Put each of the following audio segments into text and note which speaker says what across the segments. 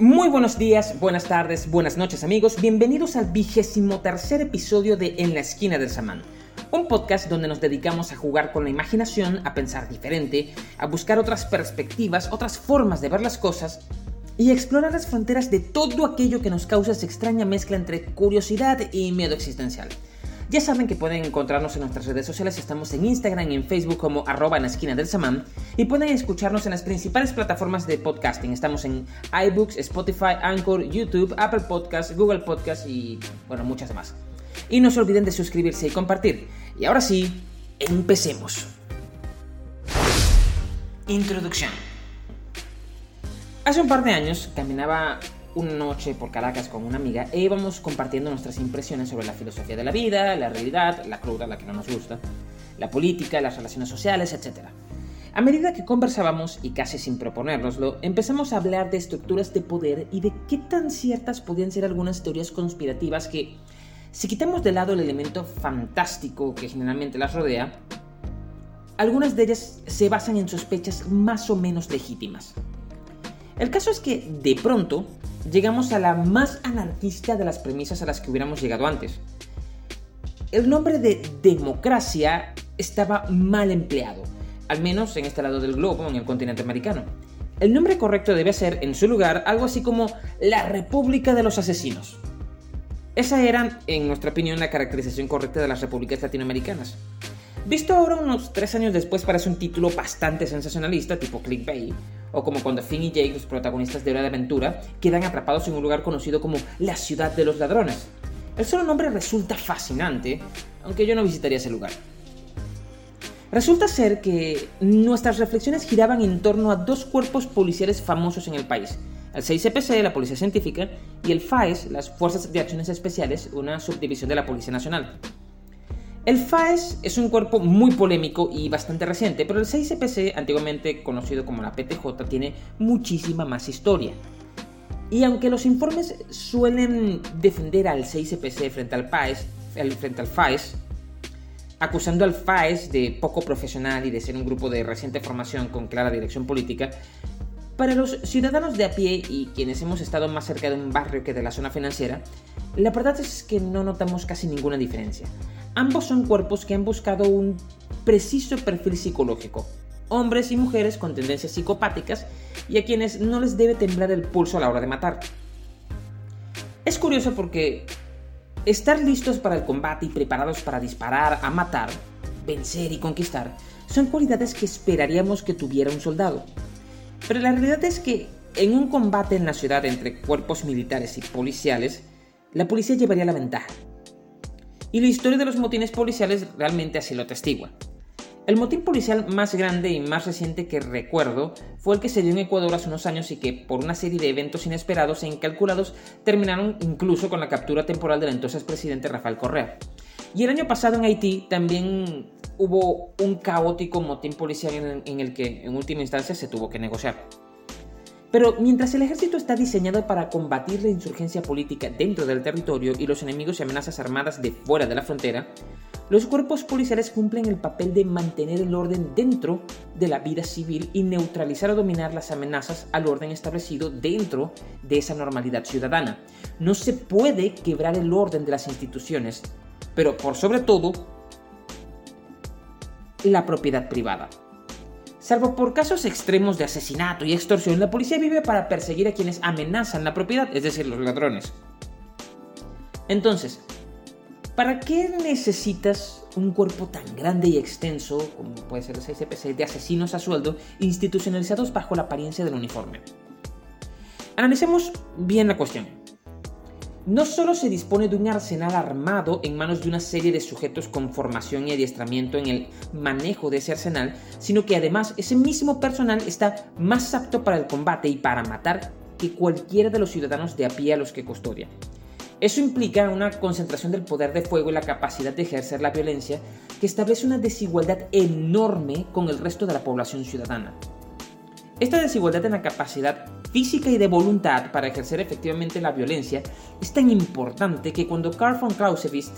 Speaker 1: Muy buenos días, buenas tardes, buenas noches amigos, bienvenidos al vigésimo tercer episodio de En la esquina del samán, un podcast donde nos dedicamos a jugar con la imaginación, a pensar diferente, a buscar otras perspectivas, otras formas de ver las cosas y explorar las fronteras de todo aquello que nos causa esa extraña mezcla entre curiosidad y miedo existencial. Ya saben que pueden encontrarnos en nuestras redes sociales, estamos en Instagram y en Facebook como arroba en la esquina del samán y pueden escucharnos en las principales plataformas de podcasting. Estamos en iBooks, Spotify, Anchor, YouTube, Apple Podcasts, Google Podcasts y bueno, muchas más. Y no se olviden de suscribirse y compartir. Y ahora sí, empecemos. Introducción. Hace un par de años caminaba una noche por Caracas con una amiga e íbamos compartiendo nuestras impresiones sobre la filosofía de la vida, la realidad, la cruda, la que no nos gusta, la política, las relaciones sociales, etc. A medida que conversábamos, y casi sin proponérnoslo, empezamos a hablar de estructuras de poder y de qué tan ciertas podían ser algunas teorías conspirativas que, si quitamos de lado el elemento fantástico que generalmente las rodea, algunas de ellas se basan en sospechas más o menos legítimas. El caso es que, de pronto, llegamos a la más anarquista de las premisas a las que hubiéramos llegado antes. El nombre de democracia estaba mal empleado, al menos en este lado del globo, en el continente americano. El nombre correcto debe ser, en su lugar, algo así como la República de los Asesinos. Esa era, en nuestra opinión, la caracterización correcta de las repúblicas latinoamericanas. Visto ahora unos tres años después parece un título bastante sensacionalista, tipo clickbait, o como cuando Finn y Jake, los protagonistas de Hora de Aventura, quedan atrapados en un lugar conocido como la Ciudad de los Ladrones. El solo nombre resulta fascinante, aunque yo no visitaría ese lugar. Resulta ser que nuestras reflexiones giraban en torno a dos cuerpos policiales famosos en el país, el 6CPC, la Policía Científica, y el FAES, las Fuerzas de Acciones Especiales, una subdivisión de la Policía Nacional. El FAES es un cuerpo muy polémico y bastante reciente, pero el 6CPC, antiguamente conocido como la PTJ, tiene muchísima más historia. Y aunque los informes suelen defender al 6CPC frente al, FAES, frente al FAES, acusando al FAES de poco profesional y de ser un grupo de reciente formación con clara dirección política, para los ciudadanos de a pie y quienes hemos estado más cerca de un barrio que de la zona financiera, la verdad es que no notamos casi ninguna diferencia. Ambos son cuerpos que han buscado un preciso perfil psicológico, hombres y mujeres con tendencias psicopáticas y a quienes no les debe temblar el pulso a la hora de matar. Es curioso porque estar listos para el combate y preparados para disparar, a matar, vencer y conquistar son cualidades que esperaríamos que tuviera un soldado. Pero la realidad es que en un combate en la ciudad entre cuerpos militares y policiales, la policía llevaría la ventaja y la historia de los motines policiales realmente así lo atestigua. El motín policial más grande y más reciente que recuerdo fue el que se dio en Ecuador hace unos años y que, por una serie de eventos inesperados e incalculados, terminaron incluso con la captura temporal del entonces presidente Rafael Correa. Y el año pasado en Haití también hubo un caótico motín policial en el que, en última instancia, se tuvo que negociar. Pero mientras el ejército está diseñado para combatir la insurgencia política dentro del territorio y los enemigos y amenazas armadas de fuera de la frontera, los cuerpos policiales cumplen el papel de mantener el orden dentro de la vida civil y neutralizar o dominar las amenazas al orden establecido dentro de esa normalidad ciudadana. No se puede quebrar el orden de las instituciones, pero por sobre todo, la propiedad privada. Salvo por casos extremos de asesinato y extorsión, la policía vive para perseguir a quienes amenazan la propiedad, es decir, los ladrones. Entonces, ¿para qué necesitas un cuerpo tan grande y extenso, como puede ser el 6CPC, de asesinos a sueldo, institucionalizados bajo la apariencia del uniforme? Analicemos bien la cuestión no solo se dispone de un arsenal armado en manos de una serie de sujetos con formación y adiestramiento en el manejo de ese arsenal, sino que además ese mismo personal está más apto para el combate y para matar que cualquiera de los ciudadanos de a pie a los que custodia. Eso implica una concentración del poder de fuego y la capacidad de ejercer la violencia que establece una desigualdad enorme con el resto de la población ciudadana. Esta desigualdad en la capacidad física y de voluntad para ejercer efectivamente la violencia es tan importante que cuando Karl von Clausewitz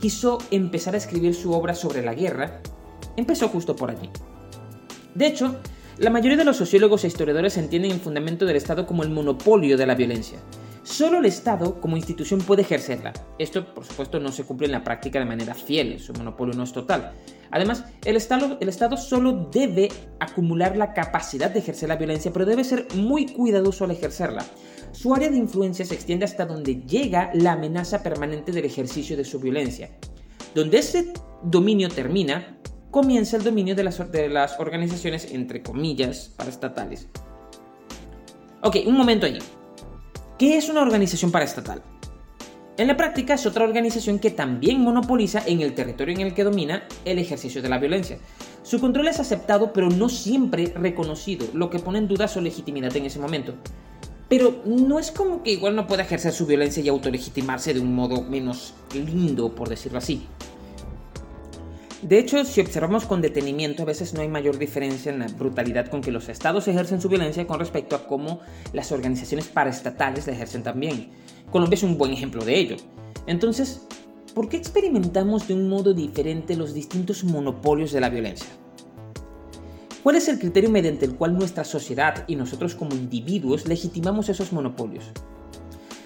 Speaker 1: quiso empezar a escribir su obra sobre la guerra, empezó justo por allí. De hecho, La mayoría de los sociólogos e historiadores entienden el fundamento del Estado como el monopolio de la violencia. Solo el Estado como institución puede ejercerla. Esto, por supuesto, no se cumple en la práctica de manera fiel, su monopolio no es total. Además, el Estado, el Estado solo debe acumular la capacidad de ejercer la violencia, pero debe ser muy cuidadoso al ejercerla. Su área de influencia se extiende hasta donde llega la amenaza permanente del ejercicio de su violencia. Donde ese dominio termina, comienza el dominio de las, de las organizaciones, entre comillas, paraestatales. Ok, un momento ahí. ¿Qué es una organización paraestatal? En la práctica es otra organización que también monopoliza en el territorio en el que domina el ejercicio de la violencia. Su control es aceptado pero no siempre reconocido, lo que pone en duda su legitimidad en ese momento. Pero no es como que igual no pueda ejercer su violencia y autolegitimarse de un modo menos lindo, por decirlo así. De hecho, si observamos con detenimiento, a veces no hay mayor diferencia en la brutalidad con que los estados ejercen su violencia con respecto a cómo las organizaciones paraestatales la ejercen también. Colombia es un buen ejemplo de ello. Entonces, ¿por qué experimentamos de un modo diferente los distintos monopolios de la violencia? ¿Cuál es el criterio mediante el cual nuestra sociedad y nosotros como individuos legitimamos esos monopolios?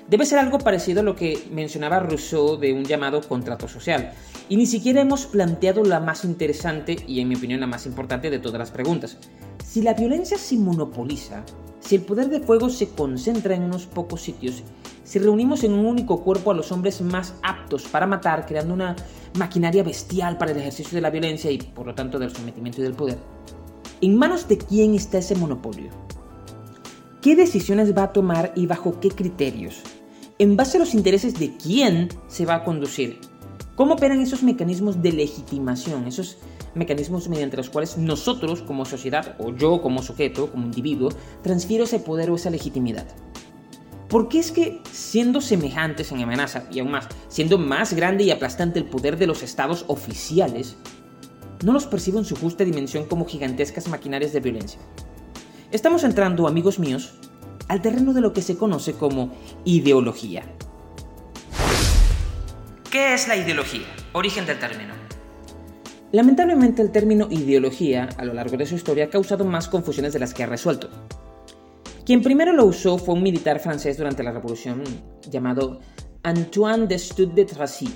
Speaker 1: Debe ser algo parecido a lo que mencionaba Rousseau de un llamado contrato social, y ni siquiera hemos planteado la más interesante y en mi opinión la más importante de todas las preguntas. Si la violencia se monopoliza, si el poder de fuego se concentra en unos pocos sitios, si reunimos en un único cuerpo a los hombres más aptos para matar, creando una maquinaria bestial para el ejercicio de la violencia y por lo tanto del sometimiento y del poder, ¿en manos de quién está ese monopolio? ¿Qué decisiones va a tomar y bajo qué criterios? ¿En base a los intereses de quién se va a conducir? ¿Cómo operan esos mecanismos de legitimación? Esos mecanismos mediante los cuales nosotros como sociedad, o yo como sujeto, como individuo, transfiero ese poder o esa legitimidad. ¿Por qué es que, siendo semejantes en amenaza, y aún más, siendo más grande y aplastante el poder de los estados oficiales, no los percibo en su justa dimensión como gigantescas maquinarias de violencia? Estamos entrando, amigos míos, al terreno de lo que se conoce como ideología. ¿Qué es la ideología? Origen del término. Lamentablemente el término ideología a lo largo de su historia ha causado más confusiones de las que ha resuelto. Quien primero lo usó fue un militar francés durante la Revolución llamado Antoine de Stud de Tracy.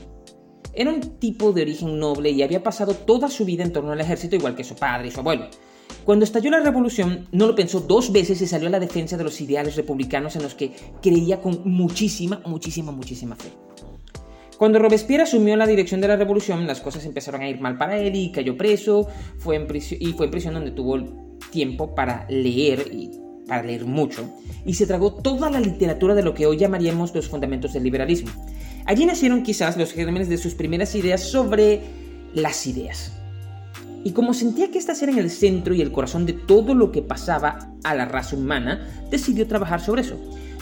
Speaker 1: Era un tipo de origen noble y había pasado toda su vida en torno al ejército igual que su padre y su abuelo. Cuando estalló la revolución, no lo pensó dos veces y salió a la defensa de los ideales republicanos en los que creía con muchísima, muchísima, muchísima fe. Cuando Robespierre asumió la dirección de la revolución, las cosas empezaron a ir mal para él y cayó preso fue en y fue en prisión donde tuvo tiempo para leer y para leer mucho, y se tragó toda la literatura de lo que hoy llamaríamos los fundamentos del liberalismo. Allí nacieron quizás los gérmenes de sus primeras ideas sobre las ideas. Y como sentía que estas eran el centro y el corazón de todo lo que pasaba a la raza humana, decidió trabajar sobre eso.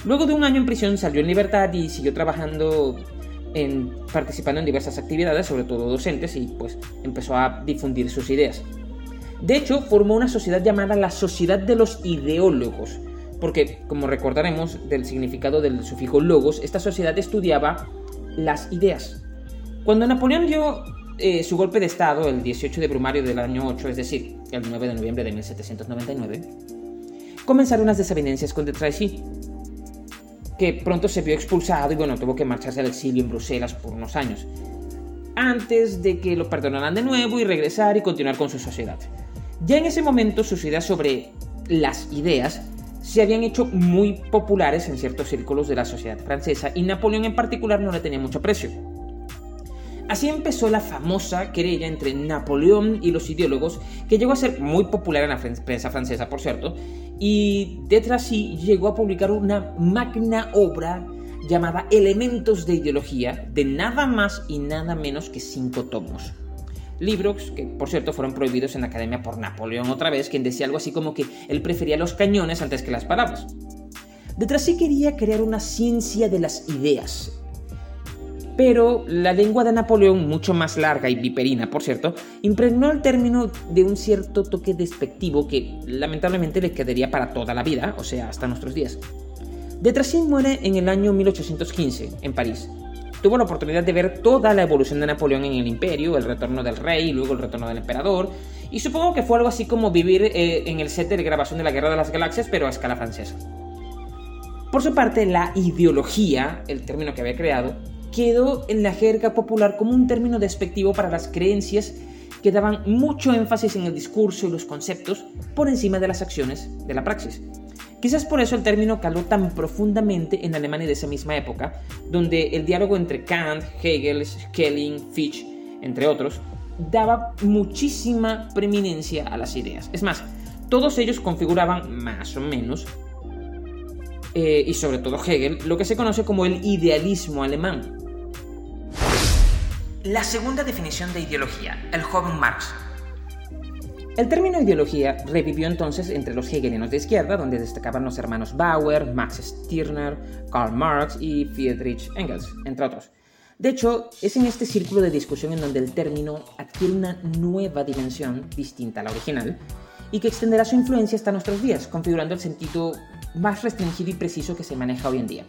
Speaker 1: Luego de un año en prisión salió en libertad y siguió trabajando participando en diversas actividades, sobre todo docentes, y pues empezó a difundir sus ideas. De hecho, formó una sociedad llamada la Sociedad de los Ideólogos, porque, como recordaremos del significado del sufijo logos, esta sociedad estudiaba las ideas. Cuando Napoleón dio eh, su golpe de Estado el 18 de Brumario del año 8, es decir, el 9 de noviembre de 1799, comenzaron las desavenencias con de Tracy, que pronto se vio expulsado y bueno, tuvo que marcharse al exilio en Bruselas por unos años, antes de que lo perdonaran de nuevo y regresar y continuar con su sociedad. Ya en ese momento sus ideas sobre las ideas se habían hecho muy populares en ciertos círculos de la sociedad francesa y Napoleón en particular no le tenía mucho aprecio. Así empezó la famosa querella entre Napoleón y los ideólogos, que llegó a ser muy popular en la prensa francesa, por cierto, y detrás sí llegó a publicar una magna obra llamada Elementos de Ideología, de nada más y nada menos que cinco tomos. Libros que, por cierto, fueron prohibidos en la academia por Napoleón otra vez, quien decía algo así como que él prefería los cañones antes que las palabras. Detrás sí quería crear una ciencia de las ideas, pero la lengua de Napoleón, mucho más larga y viperina, por cierto, impregnó el término de un cierto toque despectivo que lamentablemente le quedaría para toda la vida, o sea, hasta nuestros días. De Tracy muere en el año 1815, en París. Tuvo la oportunidad de ver toda la evolución de Napoleón en el imperio, el retorno del rey, luego el retorno del emperador, Y supongo que fue algo así como vivir eh, en el set de grabación de la Guerra de las Galaxias, pero a escala francesa. Por su parte, la ideología, el término que había creado, quedó en la jerga popular como un término despectivo para las creencias que daban mucho énfasis en el discurso y los conceptos por encima de las acciones de la praxis. Quizás por eso el término caló tan profundamente en Alemania de esa misma época, donde el diálogo entre Kant, Hegel, Schelling, Fichte, entre otros, daba muchísima preeminencia a las ideas. Es más, todos ellos configuraban más o menos, eh, y sobre todo Hegel, lo que se conoce como el idealismo alemán. La segunda definición de ideología, el joven Marx. El término ideología revivió entonces entre los hegelianos de izquierda, donde destacaban los hermanos Bauer, Max Stirner, Karl Marx y Friedrich Engels, entre otros. De hecho, es en este círculo de discusión en donde el término adquiere una nueva dimensión distinta a la original y que extenderá su influencia hasta nuestros días, configurando el sentido más restringido y preciso que se maneja hoy en día.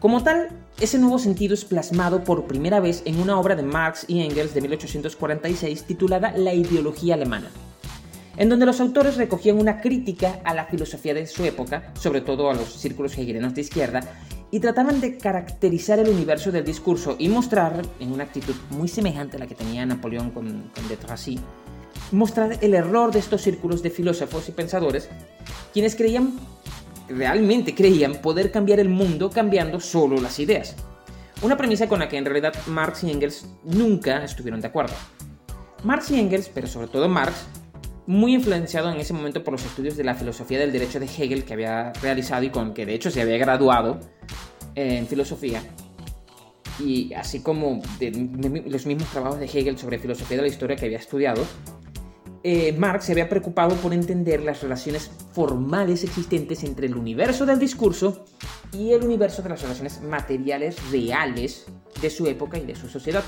Speaker 1: Como tal, ese nuevo sentido es plasmado por primera vez en una obra de Marx y Engels de 1846 titulada La ideología alemana, en donde los autores recogían una crítica a la filosofía de su época, sobre todo a los círculos hegelianos de izquierda, y trataban de caracterizar el universo del discurso y mostrar, en una actitud muy semejante a la que tenía Napoleón con, con de Tracy, mostrar el error de estos círculos de filósofos y pensadores, quienes creían realmente creían poder cambiar el mundo cambiando solo las ideas. Una premisa con la que en realidad Marx y Engels nunca estuvieron de acuerdo. Marx y Engels, pero sobre todo Marx, muy influenciado en ese momento por los estudios de la filosofía del derecho de Hegel que había realizado y con que de hecho se había graduado en filosofía, y así como de los mismos trabajos de Hegel sobre filosofía de la historia que había estudiado, eh, Marx se había preocupado por entender las relaciones formales existentes entre el universo del discurso y el universo de las relaciones materiales reales de su época y de su sociedad.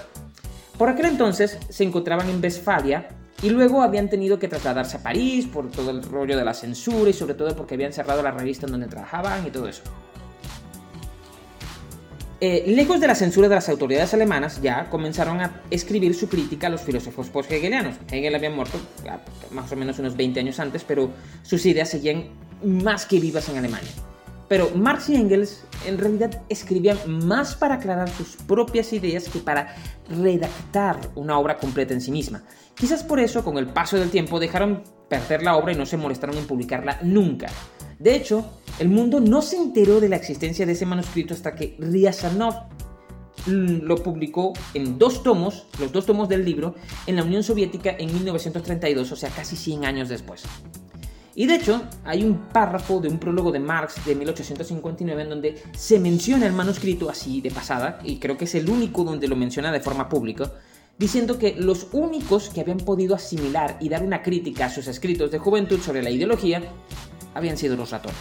Speaker 1: Por aquel entonces se encontraban en Westfalia y luego habían tenido que trasladarse a París por todo el rollo de la censura y sobre todo porque habían cerrado la revista en donde trabajaban y todo eso. Eh, lejos de la censura de las autoridades alemanas, ya comenzaron a escribir su crítica a los filósofos post-hegelianos. Hegel había muerto más o menos unos 20 años antes, pero sus ideas seguían más que vivas en Alemania. Pero Marx y Engels en realidad escribían más para aclarar sus propias ideas que para redactar una obra completa en sí misma. Quizás por eso, con el paso del tiempo, dejaron perder la obra y no se molestaron en publicarla nunca. De hecho, el mundo no se enteró de la existencia de ese manuscrito hasta que Ryazanov lo publicó en dos tomos, los dos tomos del libro, en la Unión Soviética en 1932, o sea, casi 100 años después. Y de hecho, hay un párrafo de un prólogo de Marx de 1859 en donde se menciona el manuscrito así de pasada, y creo que es el único donde lo menciona de forma pública, diciendo que los únicos que habían podido asimilar y dar una crítica a sus escritos de juventud sobre la ideología habían sido los ratones.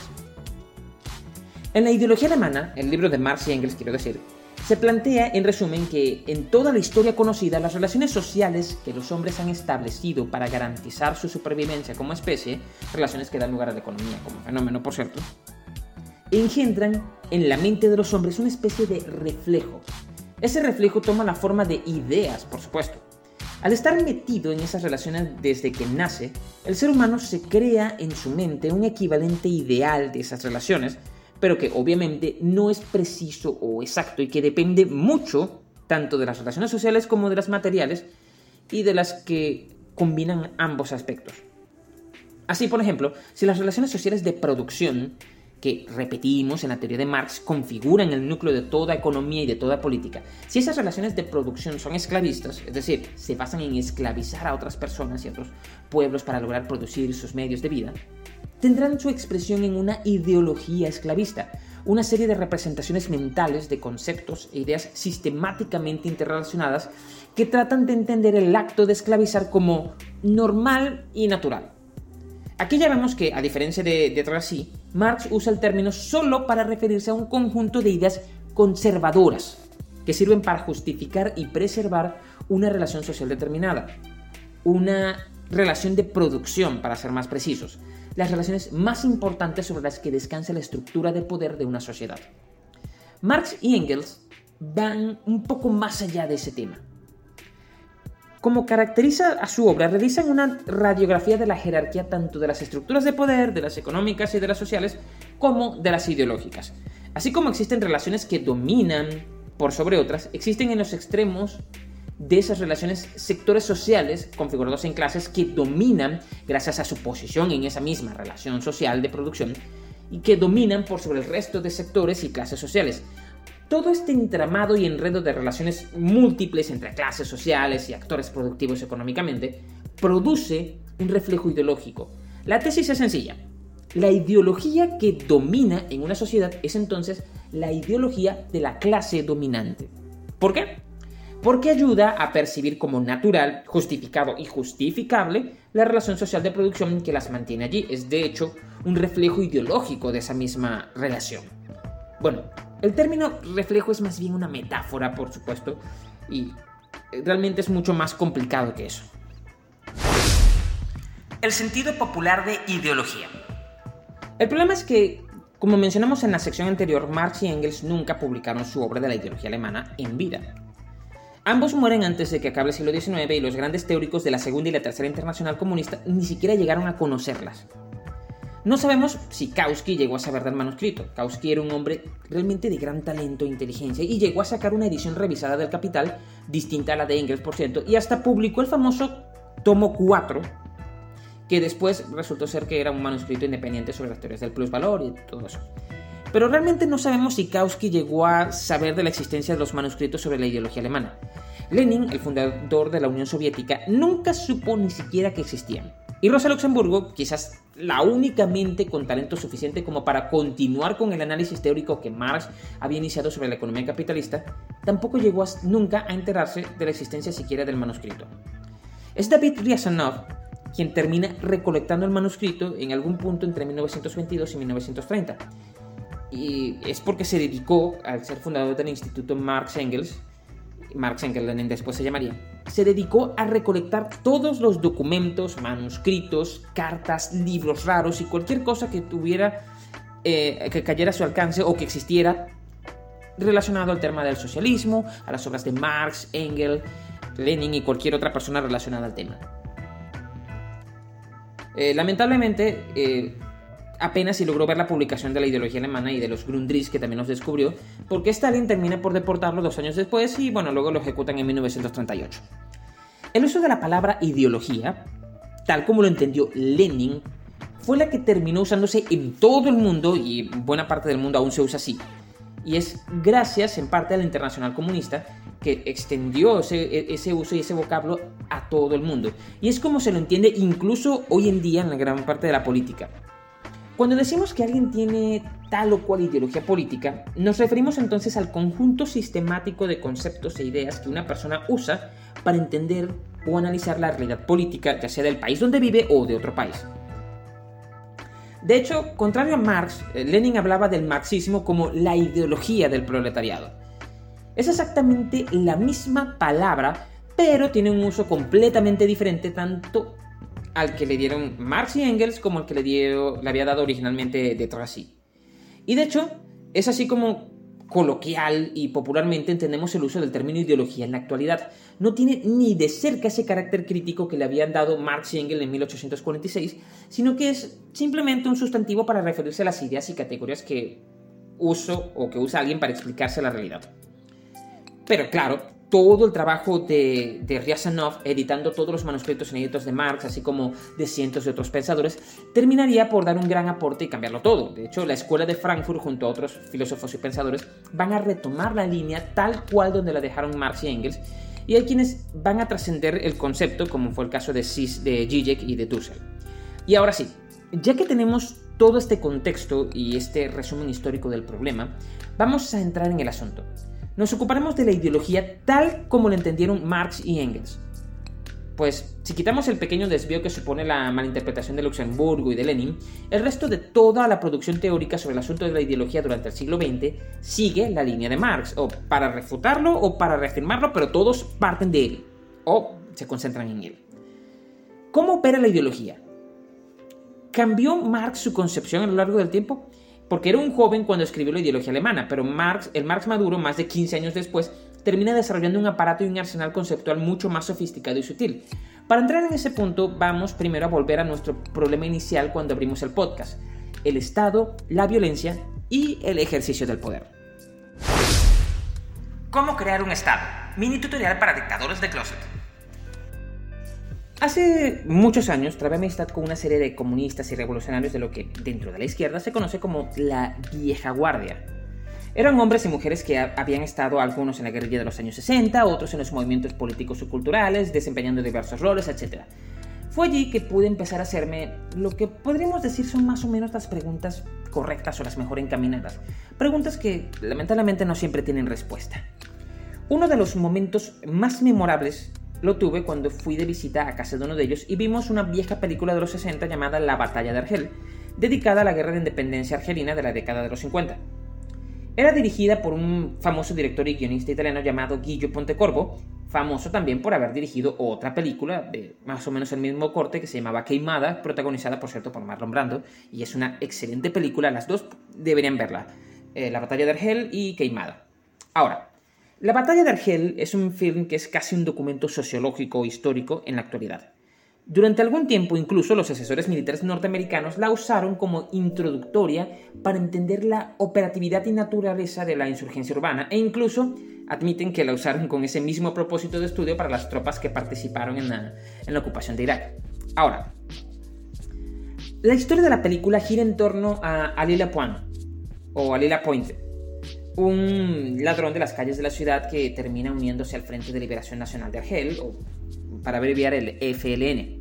Speaker 1: En la ideología alemana, el libro de Marx y Engels quiero decir, se plantea en resumen que en toda la historia conocida las relaciones sociales que los hombres han establecido para garantizar su supervivencia como especie, relaciones que dan lugar a la economía como fenómeno por cierto, engendran en la mente de los hombres una especie de reflejo. Ese reflejo toma la forma de ideas, por supuesto, al estar metido en esas relaciones desde que nace, el ser humano se crea en su mente un equivalente ideal de esas relaciones, pero que obviamente no es preciso o exacto y que depende mucho tanto de las relaciones sociales como de las materiales y de las que combinan ambos aspectos. Así, por ejemplo, si las relaciones sociales de producción que repetimos en la teoría de Marx configuran el núcleo de toda economía y de toda política. Si esas relaciones de producción son esclavistas, es decir, se basan en esclavizar a otras personas y a otros pueblos para lograr producir sus medios de vida, tendrán su expresión en una ideología esclavista, una serie de representaciones mentales de conceptos e ideas sistemáticamente interrelacionadas que tratan de entender el acto de esclavizar como normal y natural. Aquí ya vemos que, a diferencia de, de Marx usa el término solo para referirse a un conjunto de ideas conservadoras que sirven para justificar y preservar una relación social determinada, una relación de producción, para ser más precisos, las relaciones más importantes sobre las que descansa la estructura de poder de una sociedad. Marx y Engels van un poco más allá de ese tema. Como caracteriza a su obra, realizan una radiografía de la jerarquía tanto de las estructuras de poder, de las económicas y de las sociales, como de las ideológicas. Así como existen relaciones que dominan por sobre otras, existen en los extremos de esas relaciones sectores sociales configurados en clases que dominan gracias a su posición en esa misma relación social de producción y que dominan por sobre el resto de sectores y clases sociales. Todo este entramado y enredo de relaciones múltiples entre clases sociales y actores productivos económicamente produce un reflejo ideológico. La tesis es sencilla. La ideología que domina en una sociedad es entonces la ideología de la clase dominante. ¿Por qué? Porque ayuda a percibir como natural, justificado y justificable la relación social de producción que las mantiene allí. Es de hecho un reflejo ideológico de esa misma relación. Bueno, el término reflejo es más bien una metáfora, por supuesto, y realmente es mucho más complicado que eso. El sentido popular de ideología. El problema es que, como mencionamos en la sección anterior, Marx y Engels nunca publicaron su obra de la ideología alemana en vida. Ambos mueren antes de que acabe el siglo XIX y los grandes teóricos de la Segunda y la Tercera Internacional Comunista ni siquiera llegaron a conocerlas. No sabemos si Kautsky llegó a saber del manuscrito. Kautsky era un hombre realmente de gran talento e inteligencia y llegó a sacar una edición revisada del Capital, distinta a la de Engels, por cierto, y hasta publicó el famoso tomo 4, que después resultó ser que era un manuscrito independiente sobre las teorías del plusvalor y todo eso. Pero realmente no sabemos si Kautsky llegó a saber de la existencia de los manuscritos sobre la ideología alemana. Lenin, el fundador de la Unión Soviética, nunca supo ni siquiera que existían. Y Rosa Luxemburgo, quizás la única mente con talento suficiente como para continuar con el análisis teórico que Marx había iniciado sobre la economía capitalista, tampoco llegó nunca a enterarse de la existencia siquiera del manuscrito. Es David Ryazanov quien termina recolectando el manuscrito en algún punto entre 1922 y 1930. Y es porque se dedicó, al ser fundador del Instituto Marx Engels, Marx Engels después se llamaría, se dedicó a recolectar todos los documentos, manuscritos, cartas, libros raros y cualquier cosa que tuviera, eh, que cayera a su alcance o que existiera relacionado al tema del socialismo, a las obras de Marx, Engels, Lenin y cualquier otra persona relacionada al tema. Eh, lamentablemente, eh, apenas si logró ver la publicación de la ideología alemana y de los Grundrisse que también los descubrió, porque Stalin termina por deportarlo dos años después y bueno, luego lo ejecutan en 1938. El uso de la palabra ideología, tal como lo entendió Lenin, fue la que terminó usándose en todo el mundo y buena parte del mundo aún se usa así. Y es gracias en parte a la Internacional Comunista que extendió ese, ese, uso y ese vocablo a todo el mundo. Y es como se lo entiende incluso hoy en día en la gran parte de la política. Cuando decimos que alguien tiene tal o cual ideología política, nos referimos entonces al conjunto sistemático de conceptos e ideas que una persona usa para entender o analizar la realidad política, ya sea del país donde vive o de otro país. De hecho, contrario a Marx, eh, Lenin hablaba del marxismo como la ideología del proletariado. Es exactamente la misma palabra, pero tiene un uso completamente diferente tanto al que le dieron Marx y Engels como al que le, dio, le había dado originalmente de Tracy. Y de hecho, es así como coloquial y popularmente entendemos el uso del término ideología en la actualidad. No tiene ni de cerca ese carácter crítico que le habían dado Marx y Engels en 1846, sino que es simplemente un sustantivo para referirse a las ideas y categorías que uso o que usa alguien para explicarse la realidad. Pero claro, todo el trabajo de, de Ryazanov, editando todos los manuscritos inéditos de Marx, así como de cientos de otros pensadores, terminaría por dar un gran aporte y cambiarlo todo. De hecho, la escuela de Frankfurt, junto a otros filósofos y pensadores, van a retomar la línea tal cual donde la dejaron Marx y Engels, y hay quienes van a trascender el concepto, como fue el caso de, Cis, de Zizek y de Dussel. Y ahora sí, ya que tenemos todo este contexto y este resumen histórico del problema, vamos a entrar en el asunto nos ocuparemos de la ideología tal como la entendieron Marx y Engels. Pues si quitamos el pequeño desvío que supone la malinterpretación de Luxemburgo y de Lenin, el resto de toda la producción teórica sobre el asunto de la ideología durante el siglo XX sigue la línea de Marx, o para refutarlo o para reafirmarlo, pero todos parten de él, o se concentran en él. ¿Cómo opera la ideología? ¿Cambió Marx su concepción a lo largo del tiempo? Porque era un joven cuando escribió la ideología alemana, pero Marx, el Marx maduro, más de 15 años después, termina desarrollando un aparato y un arsenal conceptual mucho más sofisticado y sutil. Para entrar en ese punto, vamos primero a volver a nuestro problema inicial cuando abrimos el podcast, el Estado, la violencia y el ejercicio del poder. ¿Cómo crear un Estado? Mini tutorial para dictadores de closet. Hace muchos años trabé amistad con una serie de comunistas y revolucionarios de lo que dentro de la izquierda se conoce como la vieja guardia. Eran hombres y mujeres que habían estado algunos en la guerrilla de los años 60, otros en los movimientos políticos o culturales, desempeñando diversos roles, etc. Fue allí que pude empezar a hacerme lo que podríamos decir son más o menos las preguntas correctas o las mejor encaminadas. Preguntas que lamentablemente no siempre tienen respuesta. Uno de los momentos más memorables lo tuve cuando fui de visita a casa de uno de ellos y vimos una vieja película de los 60 llamada La Batalla de Argel, dedicada a la guerra de independencia argelina de la década de los 50. Era dirigida por un famoso director y guionista italiano llamado Guillo Pontecorvo, famoso también por haber dirigido otra película de más o menos el mismo corte que se llamaba Queimada, protagonizada por cierto por Marlon Brando, y es una excelente película, las dos deberían verla, eh, La Batalla de Argel y Queimada. Ahora, la batalla de Argel es un film que es casi un documento sociológico histórico en la actualidad. Durante algún tiempo incluso los asesores militares norteamericanos la usaron como introductoria para entender la operatividad y naturaleza de la insurgencia urbana e incluso admiten que la usaron con ese mismo propósito de estudio para las tropas que participaron en la, ocupación de Irak. Ahora, la historia de la película gira en torno a Alila Point o Alila Point, un ladrón de las calles de la ciudad que termina uniéndose al Frente de Liberación Nacional de Argel, o para abreviar el FLN.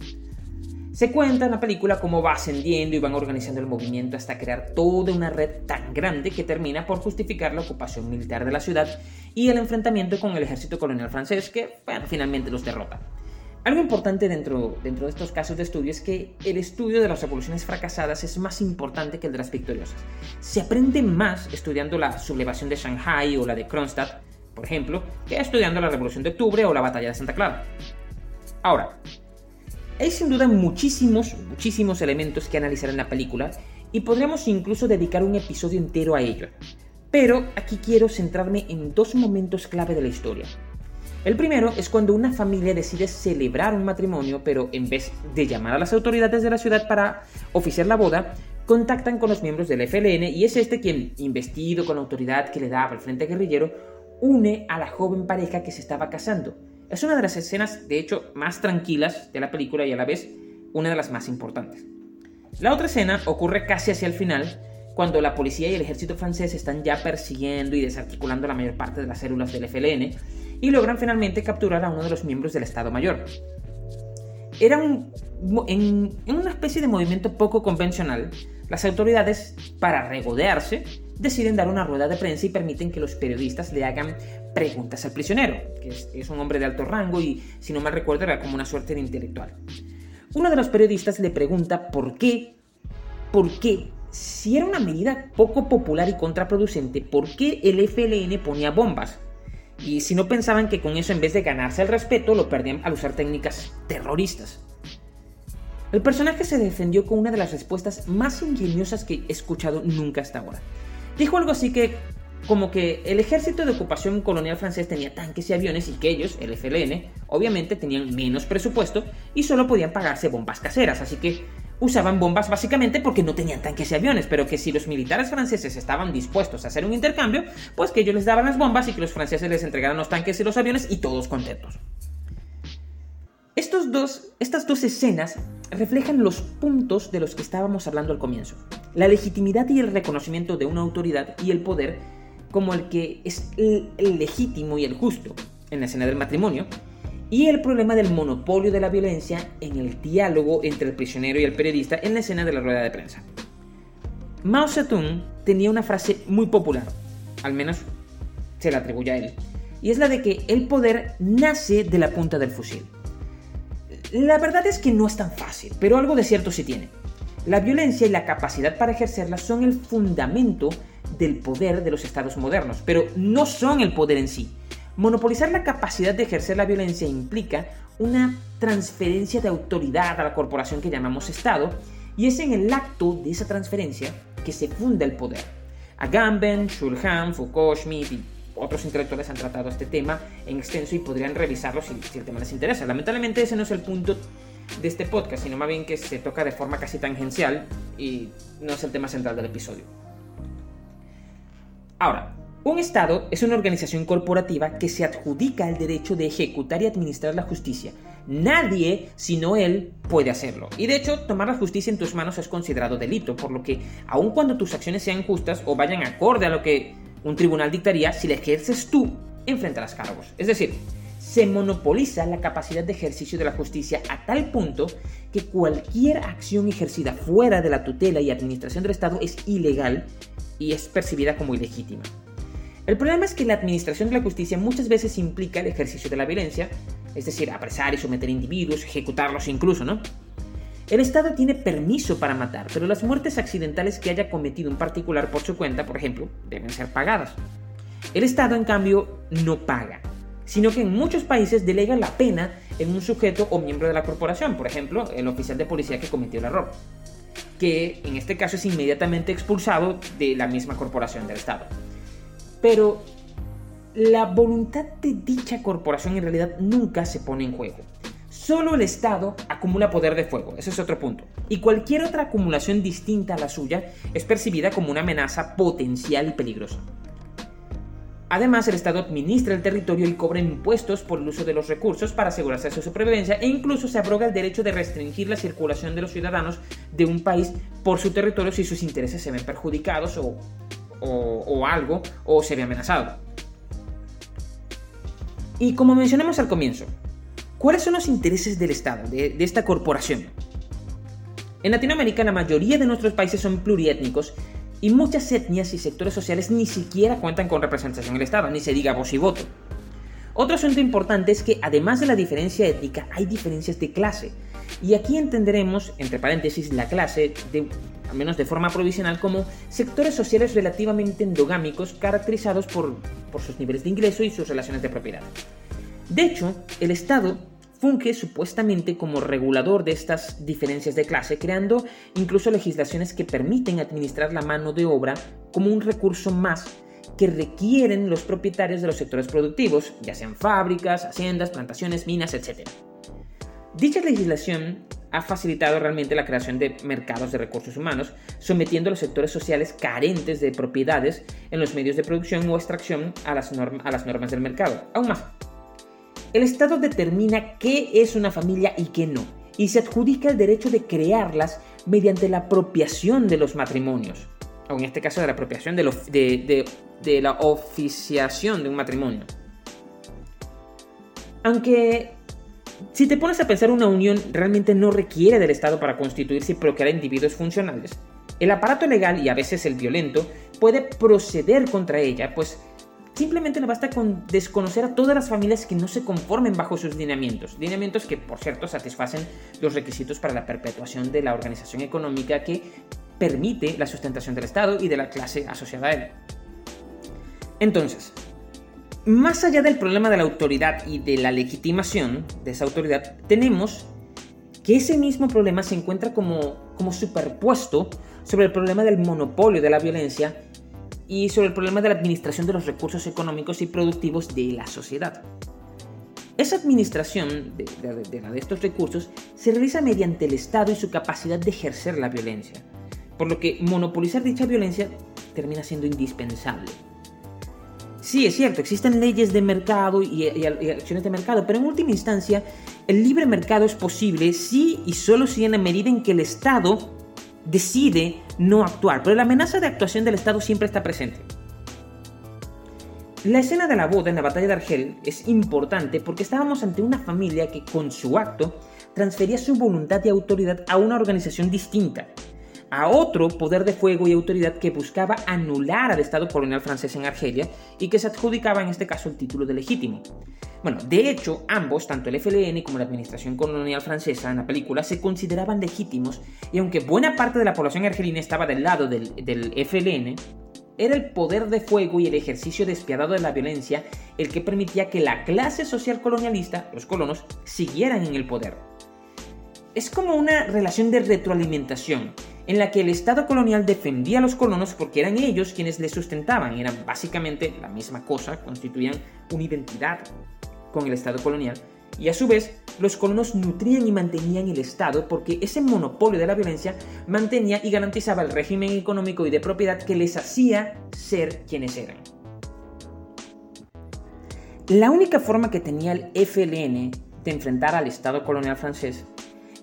Speaker 1: Se cuenta en la película cómo va ascendiendo y van organizando el movimiento hasta crear toda una red tan grande que termina por justificar la ocupación militar de la ciudad y el enfrentamiento con el ejército colonial francés que finalmente los derrota. Algo importante dentro, dentro de estos casos de estudio es que el estudio de las revoluciones fracasadas es más importante que el de las victoriosas. Se aprende más estudiando la sublevación de Shanghai o la de Kronstadt, por ejemplo, que estudiando la Revolución de Octubre o la Batalla de Santa Clara. Ahora, hay sin duda muchísimos, muchísimos elementos que analizar en la película y podríamos incluso dedicar un episodio entero a ello. Pero aquí quiero centrarme en dos momentos clave de la historia. El primero es cuando una familia decide celebrar un matrimonio, pero en vez de llamar a las autoridades de la ciudad para oficiar la boda, contactan con los miembros del FLN y es este quien, investido con la autoridad que le daba el frente guerrillero, une a la joven pareja que se estaba casando. Es una de las escenas, de hecho, más tranquilas de la película y a la vez una de las más importantes. La otra escena ocurre casi hacia el final, cuando la policía y el ejército francés están ya persiguiendo y desarticulando la mayor parte de las células del FLN, y logran finalmente capturar a uno de los miembros del Estado Mayor. Era un, en, una especie de movimiento poco convencional, las autoridades, para regodearse, deciden dar una rueda de prensa y permiten que los periodistas le hagan preguntas al prisionero, que es, es, un hombre de alto rango y, si no me recuerdo, era como una suerte de intelectual. Uno de los periodistas le pregunta por qué, por qué, si era una medida poco popular y contraproducente, por qué el FLN ponía bombas y si no pensaban que con eso en vez de ganarse el respeto lo perdían al usar técnicas terroristas. El personaje se defendió con una de las respuestas más ingeniosas que he escuchado nunca hasta ahora. Dijo algo así que como que el ejército de ocupación colonial francés tenía tanques y aviones y que ellos, el FLN, obviamente tenían menos presupuesto y solo podían pagarse bombas caseras, así que usaban bombas básicamente porque no tenían tanques y aviones, pero que si los militares franceses estaban dispuestos a hacer un intercambio, pues que ellos les daban las bombas y que los franceses les entregaran los tanques y los aviones y todos contentos. Estos dos, estas dos escenas reflejan los puntos de los que estábamos hablando al comienzo. La legitimidad y el reconocimiento de una autoridad y el poder como el que es el legítimo y el justo en la escena del matrimonio, y el problema del monopolio de la violencia en el diálogo entre el prisionero y el periodista en la escena de la rueda de prensa. Mao Zedong tenía una frase muy popular, al menos se la atribuye a él, y es la de que el poder nace de la punta del fusil. La verdad es que no es tan fácil, pero algo de cierto sí tiene. La violencia y la capacidad para ejercerla son el fundamento del poder de los estados modernos, pero no son el poder en sí. Monopolizar la capacidad de ejercer la violencia implica una transferencia de autoridad a la corporación que llamamos Estado, y es en el acto de esa transferencia que se funda el poder. Agamben, Schulhan, Foucault, Schmidt y otros intelectuales han tratado este tema en extenso y podrían revisarlo si, si el tema les interesa. Lamentablemente ese no es el punto de este podcast, sino más bien que se toca de forma casi tangencial y no es el tema central del episodio. Ahora, un Estado es una organización corporativa que se adjudica el derecho de ejecutar y administrar la justicia. Nadie, sino él, puede hacerlo. Y de hecho, tomar la justicia en tus manos es considerado delito, por lo que, aun cuando tus acciones sean justas o vayan acorde a lo que un tribunal dictaría, si la ejerces tú, enfrentarás cargos. Es decir, se monopoliza la capacidad de ejercicio de la justicia a tal punto que cualquier acción ejercida fuera de la tutela y administración del Estado es ilegal y es percibida como ilegítima. El problema es que la administración de la justicia muchas veces implica el ejercicio de la violencia, es decir, apresar y someter individuos, ejecutarlos incluso, ¿no? El Estado tiene permiso para matar, pero las muertes accidentales que haya cometido un particular por su cuenta, por ejemplo, deben ser pagadas. El Estado, en cambio, no paga sino que en muchos países delega la pena en un sujeto o miembro de la corporación, por ejemplo, el oficial de policía que cometió el error, que en este caso es inmediatamente expulsado de la misma corporación del Estado. Pero la voluntad de dicha corporación en realidad nunca se pone en juego. Solo el Estado acumula poder de fuego, ese es otro punto. Y cualquier otra acumulación distinta a la suya es percibida como una amenaza potencial y peligrosa. Además, el Estado administra el territorio y cobra impuestos por el uso de los recursos para asegurarse su supervivencia e incluso se abroga el derecho de restringir la circulación de los ciudadanos de un país por su territorio si sus intereses se ven perjudicados o, algo o se ve amenazado. Y como mencionamos al comienzo, ¿cuáles son los intereses del Estado, de esta corporación? En Latinoamérica la mayoría de nuestros países son pluriétnicos y muchas etnias y sectores sociales ni siquiera cuentan con representación en el Estado, ni se diga voz y voto. Otro asunto importante es que además de la diferencia étnica hay diferencias de clase. Y aquí entenderemos, entre paréntesis, la clase, de, al menos de forma provisional, como sectores sociales relativamente endogámicos caracterizados por, por sus niveles de ingreso y sus relaciones de propiedad. De hecho, el Estado funge supuestamente como regulador de estas diferencias de clase, creando incluso legislaciones que permiten administrar la mano de obra como un recurso más que requieren los propietarios de los sectores productivos, ya sean fábricas, haciendas, plantaciones, minas, etc. Dicha legislación ha facilitado realmente la creación de mercados de recursos humanos, sometiendo a los sectores sociales carentes de propiedades en los medios de producción o extracción a las, normas del mercado. Aún más, el Estado determina qué es una familia y qué no, y se adjudica el derecho de crearlas mediante la apropiación de los matrimonios, o en este caso de la apropiación de, de la oficiación de un matrimonio. Aunque si te pones a pensar una unión realmente no requiere del Estado para constituirse y procrear individuos funcionales, el aparato legal y a veces el violento puede proceder contra ella, pues Simplemente no basta con desconocer a todas las familias que no se conformen bajo sus lineamientos. Lineamientos que, por cierto, satisfacen los requisitos para la perpetuación de la organización económica que permite la sustentación del Estado y de la clase asociada a él. Entonces, más allá del problema de la autoridad y de la legitimación de esa autoridad, tenemos que ese mismo problema se encuentra como, como superpuesto sobre el problema del monopolio de la violencia y sobre el problema de la administración de los recursos económicos y productivos de la sociedad. Esa administración de, de, estos recursos se realiza mediante el Estado y su capacidad de ejercer la violencia, por lo que monopolizar dicha violencia termina siendo indispensable. Sí, es cierto, existen leyes de mercado y, acciones de mercado, pero en última instancia, el libre mercado es posible si y solo si en la medida en que el Estado decide no actuar, pero la amenaza de actuación del Estado siempre está presente. La escena de la boda en la batalla de Argel es importante porque estábamos ante una familia que con su acto transfería su voluntad y autoridad a una organización distinta, a otro poder de fuego y autoridad que buscaba anular al Estado colonial francés en Argelia y que se adjudicaba en este caso el título de legítimo. Bueno, de hecho, ambos, tanto el FLN como la administración colonial francesa en la película, se consideraban legítimos y aunque buena parte de la población argelina estaba del lado del, FLN, era el poder de fuego y el ejercicio despiadado de la violencia el que permitía que la clase social colonialista, los colonos, siguieran en el poder. Es como una relación de retroalimentación en la que el Estado colonial defendía a los colonos porque eran ellos quienes le sustentaban, eran básicamente la misma cosa, constituían una identidad con el Estado colonial, y a su vez los colonos nutrían y mantenían el Estado porque ese monopolio de la violencia mantenía y garantizaba el régimen económico y de propiedad que les hacía ser quienes eran. La única forma que tenía el FLN de enfrentar al Estado colonial francés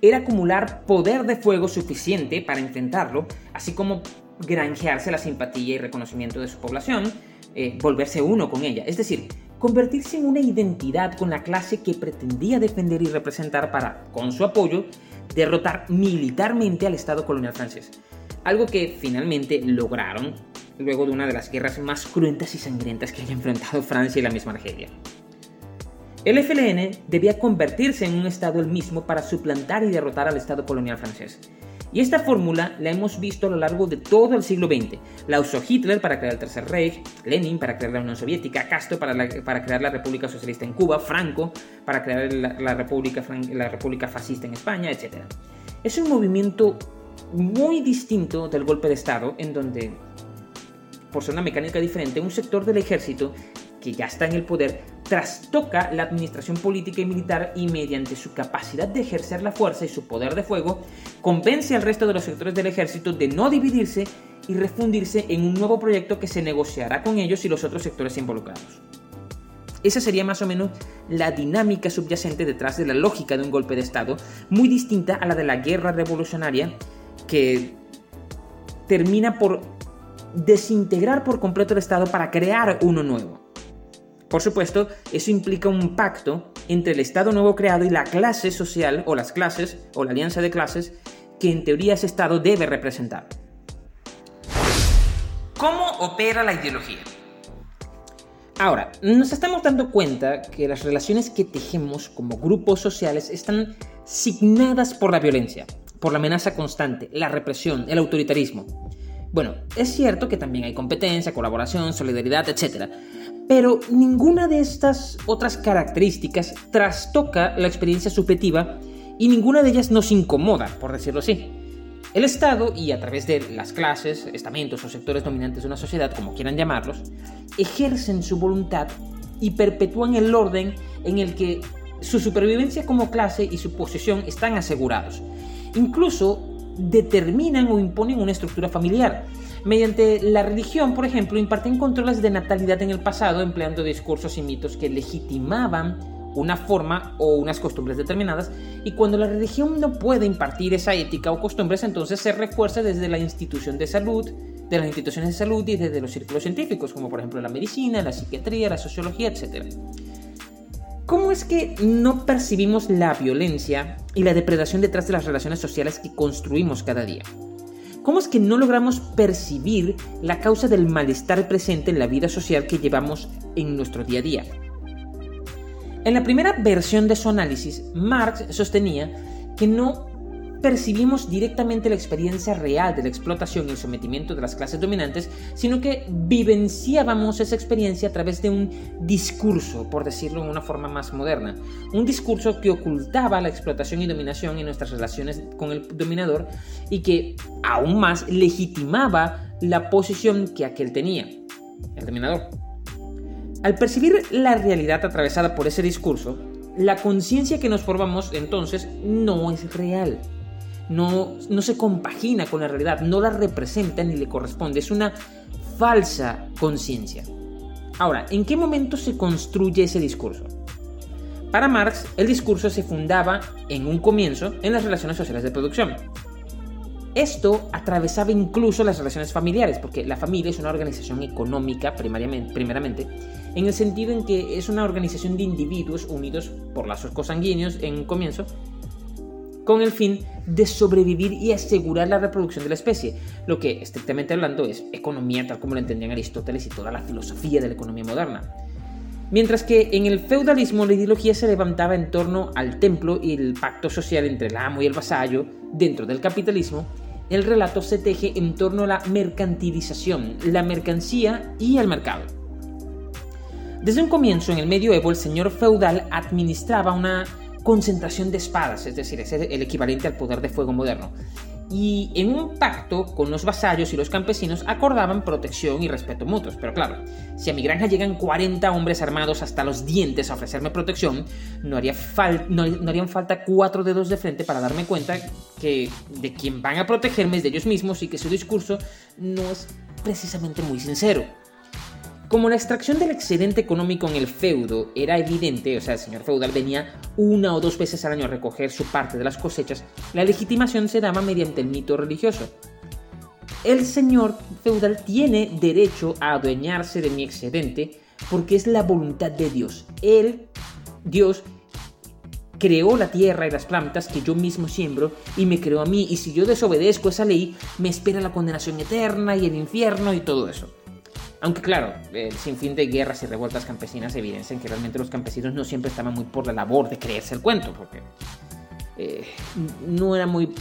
Speaker 1: era acumular poder de fuego suficiente para enfrentarlo, así como granjearse la simpatía y reconocimiento de su población, eh, volverse uno con ella, es decir, convertirse en una identidad con la clase que pretendía defender y representar para, con su apoyo, derrotar militarmente al Estado colonial francés. Algo que finalmente lograron luego de una de las guerras más cruentas y sangrientas que haya enfrentado Francia y la misma Argelia. El FLN debía convertirse en un Estado el mismo para suplantar y derrotar al Estado colonial francés. Y esta fórmula la hemos visto a lo largo de todo el siglo XX. La usó Hitler para crear el Tercer Reich, Lenin para crear la Unión Soviética, Castro para, para crear la República Socialista en Cuba, Franco para crear la, República, la República Fascista en España, etc. Es un movimiento muy distinto del golpe de Estado, en donde, por ser una mecánica diferente, un sector del ejército que ya está en el poder, trastoca la administración política y militar y mediante su capacidad de ejercer la fuerza y su poder de fuego, convence al resto de los sectores del ejército de no dividirse y refundirse en un nuevo proyecto que se negociará con ellos y los otros sectores involucrados. Esa sería más o menos la dinámica subyacente detrás de la lógica de un golpe de Estado, muy distinta a la de la guerra revolucionaria que termina por desintegrar por completo el Estado para crear uno nuevo. Por supuesto, eso implica un pacto entre el Estado nuevo creado y la clase social, o las clases, o la alianza de clases, que en teoría ese Estado debe representar. ¿Cómo opera la ideología? Ahora, nos estamos dando cuenta que las relaciones que tejemos como grupos sociales están signadas por la violencia, por la amenaza constante, la represión, el autoritarismo. Bueno, es cierto que también hay competencia, colaboración, solidaridad, etc. Pero ninguna de estas otras características trastoca la experiencia subjetiva y ninguna de ellas nos incomoda, por decirlo así. El Estado, y a través de las clases, estamentos o sectores dominantes de una sociedad, como quieran llamarlos, ejercen su voluntad y perpetúan el orden en el que su supervivencia como clase y su posición están asegurados. Incluso determinan o imponen una estructura familiar. Mediante la religión, por ejemplo, imparten controles de natalidad en el pasado empleando discursos y mitos que legitimaban una forma o unas costumbres determinadas y cuando la religión no puede impartir esa ética o costumbres entonces se refuerza desde la institución de salud, de las instituciones de salud y desde los círculos científicos como por ejemplo la medicina, la psiquiatría, la sociología, etc. ¿Cómo es que no percibimos la violencia y la depredación detrás de las relaciones sociales que construimos cada día? ¿Cómo es que no logramos percibir la causa del malestar presente en la vida social que llevamos en nuestro día a día? En la primera versión de su análisis, Marx sostenía que no percibimos directamente la experiencia real de la explotación y el sometimiento de las clases dominantes, sino que vivenciábamos esa experiencia a través de un discurso, por decirlo de una forma más moderna. Un discurso que ocultaba la explotación y dominación en nuestras relaciones con el dominador y que aún más legitimaba la posición que aquel tenía, el dominador. Al percibir la realidad atravesada por ese discurso, la conciencia que nos formamos entonces no es real no, no se compagina con la realidad, no la representa ni le corresponde, es una falsa conciencia. Ahora, ¿en qué momento se construye ese discurso? Para Marx, el discurso se fundaba en un comienzo en las relaciones sociales de producción. Esto atravesaba incluso las relaciones familiares, porque la familia es una organización económica primariamente, primeramente, en el sentido en que es una organización de individuos unidos por lazos cosanguíneos en un comienzo con el fin de sobrevivir y asegurar la reproducción de la especie, lo que estrictamente hablando es economía tal como lo entendían Aristóteles y toda la filosofía de la economía moderna. Mientras que en el feudalismo la ideología se levantaba en torno al templo y el pacto social entre el amo y el vasallo, dentro del capitalismo, el relato se teje en torno a la mercantilización, la mercancía y el mercado. Desde un comienzo en el medioevo el señor feudal administraba una concentración de espadas, es decir, es el equivalente al poder de fuego moderno. y en un pacto con los vasallos y los campesinos acordaban protección y respeto mutuos. Pero claro, si a mi granja llegan 40 hombres armados hasta los dientes a ofrecerme protección, no, haría harían falta cuatro dedos de frente para darme cuenta que de quien van a protegerme es de ellos mismos y que su discurso no es precisamente muy sincero. Como la extracción del excedente económico en el feudo era evidente, o sea, el señor feudal venía una o dos veces al año a recoger su parte de las cosechas, la legitimación se daba mediante el mito religioso. El señor feudal tiene derecho a adueñarse de mi excedente porque es la voluntad de Dios. Él, Dios, creó la tierra y las plantas que yo mismo siembro y me creó a mí, y si yo desobedezco esa ley, me espera la condenación eterna y el infierno y todo eso. Aunque claro, el sinfín de guerras y revueltas campesinas evidencian que realmente los campesinos no siempre estaban muy por la labor de creerse el cuento, porque eh, no era muy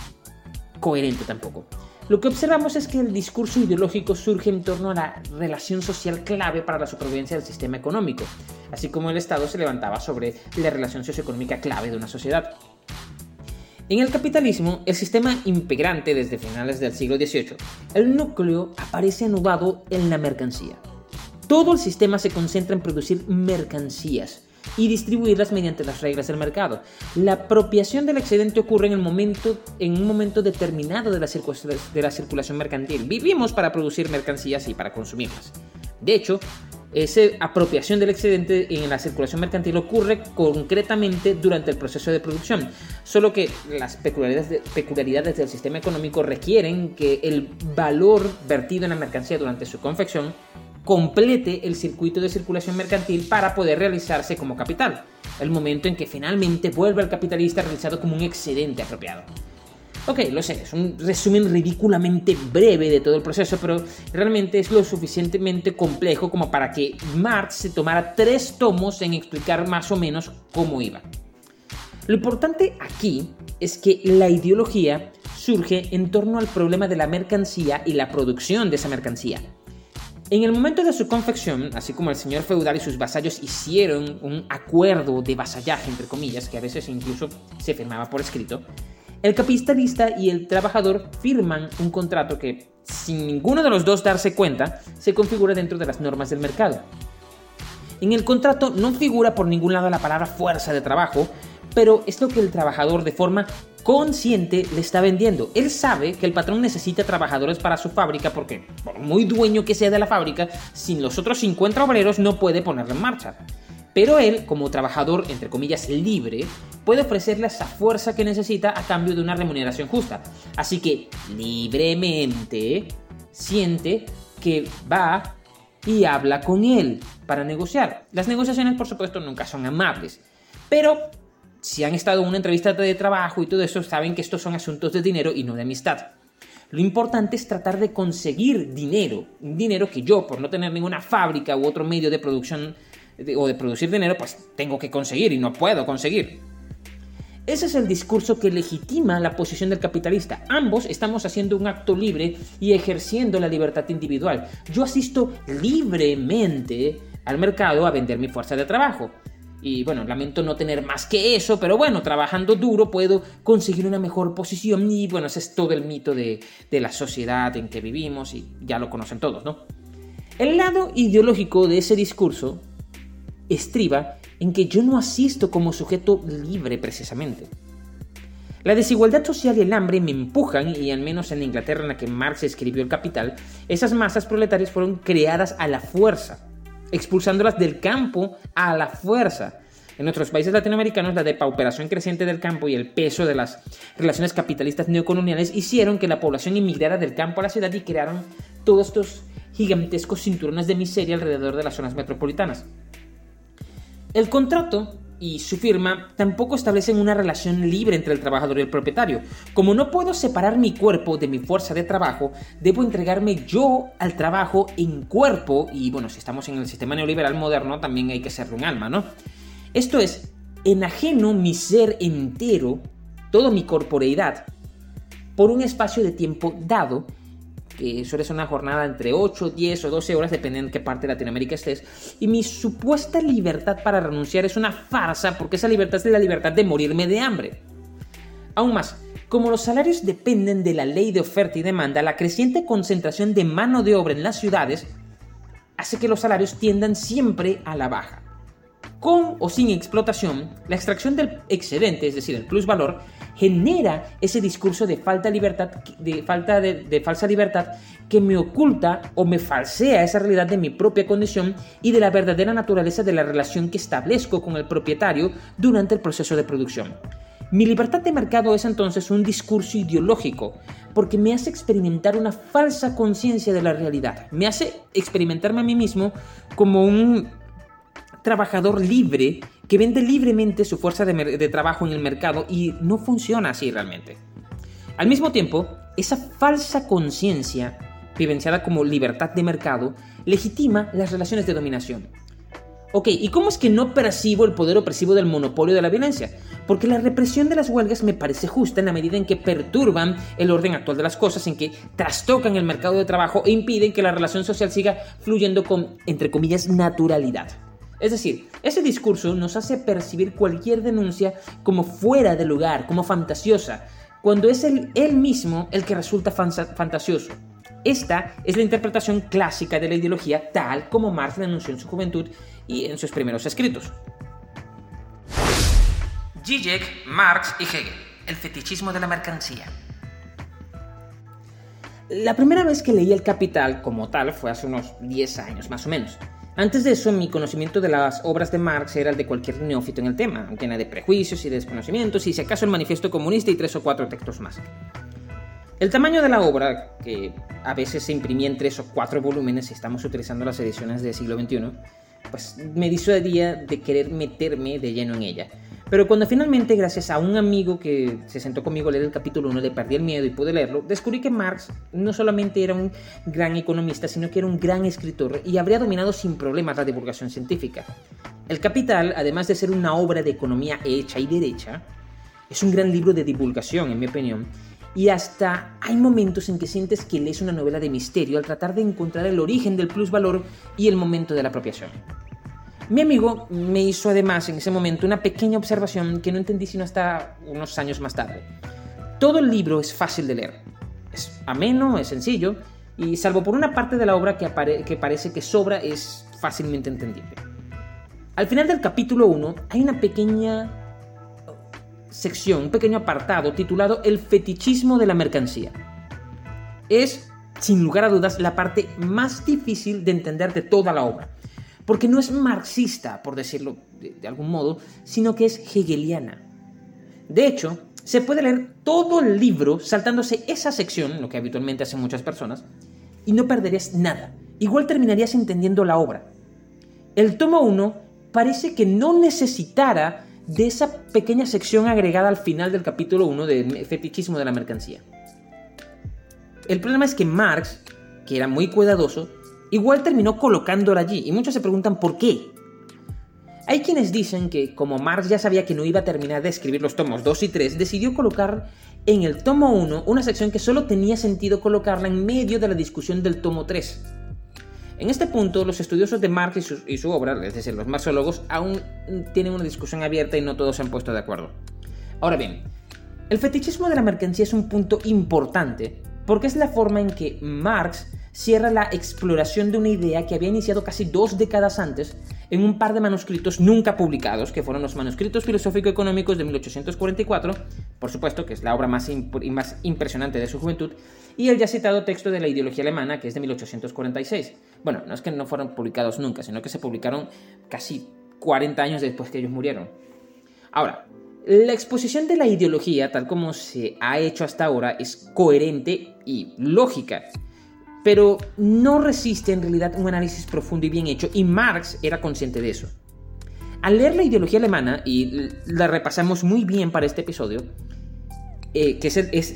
Speaker 1: coherente tampoco. Lo que observamos es que el discurso ideológico surge en torno a la relación social clave para la supervivencia del sistema económico, así como el Estado se levantaba sobre la relación socioeconómica clave de una sociedad. En el capitalismo, el sistema impegrante desde finales del siglo XVIII, el núcleo aparece anudado en la mercancía. Todo el sistema se concentra en producir mercancías y distribuirlas mediante las reglas del mercado. La apropiación del excedente ocurre en, un momento determinado de la circulación mercantil. Vivimos para producir mercancías y para consumirlas. De hecho, esa apropiación del excedente en la circulación mercantil ocurre concretamente durante el proceso de producción, solo que las peculiaridades, del sistema económico requieren que el valor vertido en la mercancía durante su confección complete el circuito de circulación mercantil para poder realizarse como capital, el momento en que finalmente vuelve al capitalista realizado como un excedente apropiado. Ok, lo sé, es un resumen ridículamente breve de todo el proceso, pero realmente es lo suficientemente complejo como para que Marx se tomara tres tomos en explicar más o menos cómo iba. Lo importante aquí es que la ideología surge en torno al problema de la mercancía y la producción de esa mercancía. En el momento de su confección, así como el señor feudal y sus vasallos hicieron un acuerdo de vasallaje, entre comillas, que a veces incluso se firmaba por escrito, el capitalista y el trabajador firman un contrato que, sin ninguno de los dos darse cuenta, se configura dentro de las normas del mercado. En el contrato no figura por ningún lado la palabra fuerza de trabajo, pero es lo que el trabajador de forma consciente le está vendiendo. Él sabe que el patrón necesita trabajadores para su fábrica porque, por muy dueño que sea de la fábrica, sin los otros 50 obreros no puede ponerla en marcha. Pero él, como trabajador, entre comillas, libre, puede ofrecerle esa fuerza que necesita a cambio de una remuneración justa. Así que libremente siente que va y habla con él para negociar. Las negociaciones, por supuesto, nunca son amables. Pero si han estado en una entrevista de trabajo y todo eso, saben que estos son asuntos de dinero y no de amistad. Lo importante es tratar de conseguir dinero, un dinero que yo, por no tener ninguna fábrica u otro medio de producción o de producir dinero, pues tengo que conseguir y no puedo conseguir. Ese es el discurso que legitima la posición del capitalista. Ambos estamos haciendo un acto libre y ejerciendo la libertad individual. Yo asisto libremente al mercado a vender mi fuerza de trabajo. Y bueno, lamento no tener más que eso, pero bueno, trabajando duro puedo conseguir una mejor posición y bueno, ese es todo el mito de, de la sociedad en que vivimos y ya lo conocen todos, ¿no? El lado ideológico de ese discurso estriba en que yo no asisto como sujeto libre precisamente. La desigualdad social y el hambre me empujan, y al menos en Inglaterra en la que Marx escribió El Capital, esas masas proletarias fueron creadas a la fuerza, expulsándolas del campo a la fuerza. En otros países latinoamericanos, la depauperación creciente del campo y el peso de las relaciones capitalistas neocoloniales hicieron que la población inmigrara del campo a la ciudad y crearon todos estos gigantescos cinturones de miseria alrededor de las zonas metropolitanas. El contrato y su firma tampoco establecen una relación libre entre el trabajador y el propietario. Como no puedo separar mi cuerpo de mi fuerza de trabajo, debo entregarme yo al trabajo en cuerpo, y bueno, si estamos en el sistema neoliberal moderno, también hay que ser un alma, ¿no? Esto es, enajeno mi ser entero, toda mi corporeidad, por un espacio de tiempo dado que suele una jornada entre 8, 10 o 12 horas, dependiendo en qué parte de Latinoamérica estés, y mi supuesta libertad para renunciar es una farsa porque esa libertad es la libertad de morirme de hambre. Aún más, como los salarios dependen de la ley de oferta y demanda, la creciente concentración de mano de obra en las ciudades hace que los salarios tiendan siempre a la baja. Con o sin explotación, la extracción del excedente, es decir, el plusvalor, genera ese discurso de falta libertad, de falta de, falsa libertad que me oculta o me falsea esa realidad de mi propia condición y de la verdadera naturaleza de la relación que establezco con el propietario durante el proceso de producción. Mi libertad de mercado es entonces un discurso ideológico, porque me hace experimentar una falsa conciencia de la realidad, me hace experimentarme a mí mismo como un trabajador libre que vende libremente su fuerza de, trabajo en el mercado y no funciona así realmente. Al mismo tiempo, esa falsa conciencia, vivenciada como libertad de mercado, legitima las relaciones de dominación. Ok, ¿y cómo es que no percibo el poder opresivo del monopolio de la violencia? Porque la represión de las huelgas me parece justa en la medida en que perturban el orden actual de las cosas, en que trastocan el mercado de trabajo e impiden que la relación social siga fluyendo con, entre comillas, naturalidad. Es decir, ese discurso nos hace percibir cualquier denuncia como fuera de lugar, como fantasiosa, cuando es él, mismo el que resulta fantasioso. Esta es la interpretación clásica de la ideología tal como Marx la anunció en su juventud y en sus primeros escritos. Zizek, Marx y Hegel. El fetichismo de la mercancía. La primera vez que leí El Capital como tal fue hace unos 10 años más o menos. Antes de eso, mi conocimiento de las obras de Marx era el de cualquier neófito en el tema, llena de prejuicios y desconocimientos, y si acaso el manifiesto comunista y tres o cuatro textos más. El tamaño de la obra, que a veces se imprimía en tres o cuatro volúmenes si estamos utilizando las ediciones del siglo XXI, pues me disuadía de querer meterme de lleno en ella. Pero cuando finalmente, gracias a un amigo que se sentó conmigo a leer el capítulo 1, le perdí el miedo y pude leerlo, descubrí que Marx no solamente era un gran economista, sino que era un gran escritor y habría dominado sin problemas la divulgación científica. El Capital, además de ser una obra de economía hecha y derecha, es un gran libro de divulgación, en mi opinión, y hasta hay momentos en que sientes que lees una novela de misterio al tratar de encontrar el origen del plusvalor y el momento de la apropiación. Mi amigo me hizo además en ese momento una pequeña observación que no entendí sino hasta unos años más tarde. Todo el libro es fácil de leer. Es ameno, es sencillo, y salvo por una parte de la obra que, parece que sobra, es fácilmente entendible. Al final del capítulo 1 hay una pequeña sección, un pequeño apartado titulado El fetichismo de la mercancía. Es, sin lugar a dudas, la parte más difícil de entender de toda la obra porque no es marxista, por decirlo de, algún modo, sino que es hegeliana. De hecho, se puede leer todo el libro saltándose esa sección, lo que habitualmente hacen muchas personas, y no perderías nada. Igual terminarías entendiendo la obra. El tomo 1 parece que no necesitara de esa pequeña sección agregada al final del capítulo 1 de fetichismo de la mercancía. El problema es que Marx, que era muy cuidadoso, igual terminó colocándola allí y muchos se preguntan por qué. Hay quienes dicen que como Marx ya sabía que no iba a terminar de escribir los tomos 2 y 3, decidió colocar en el tomo 1 una sección que solo tenía sentido colocarla en medio de la discusión del tomo 3. En este punto, los estudiosos de Marx y su, obra, es decir, los marxólogos, aún tienen una discusión abierta y no todos se han puesto de acuerdo. Ahora bien, el fetichismo de la mercancía es un punto importante porque es la forma en que Marx cierra la exploración de una idea que había iniciado casi dos décadas antes en un par de manuscritos nunca publicados, que fueron los manuscritos filosófico-económicos de 1844, por supuesto, que es la obra más, impresionante de su juventud, y el ya citado texto de la ideología alemana, que es de 1846. Bueno, no es que no fueron publicados nunca, sino que se publicaron casi 40 años después que ellos murieron. Ahora, la exposición de la ideología, tal como se ha hecho hasta ahora, es coherente y lógica pero no resiste en realidad un análisis profundo y bien hecho, y Marx era consciente de eso. Al leer la ideología alemana, y la repasamos muy bien para este episodio, eh, que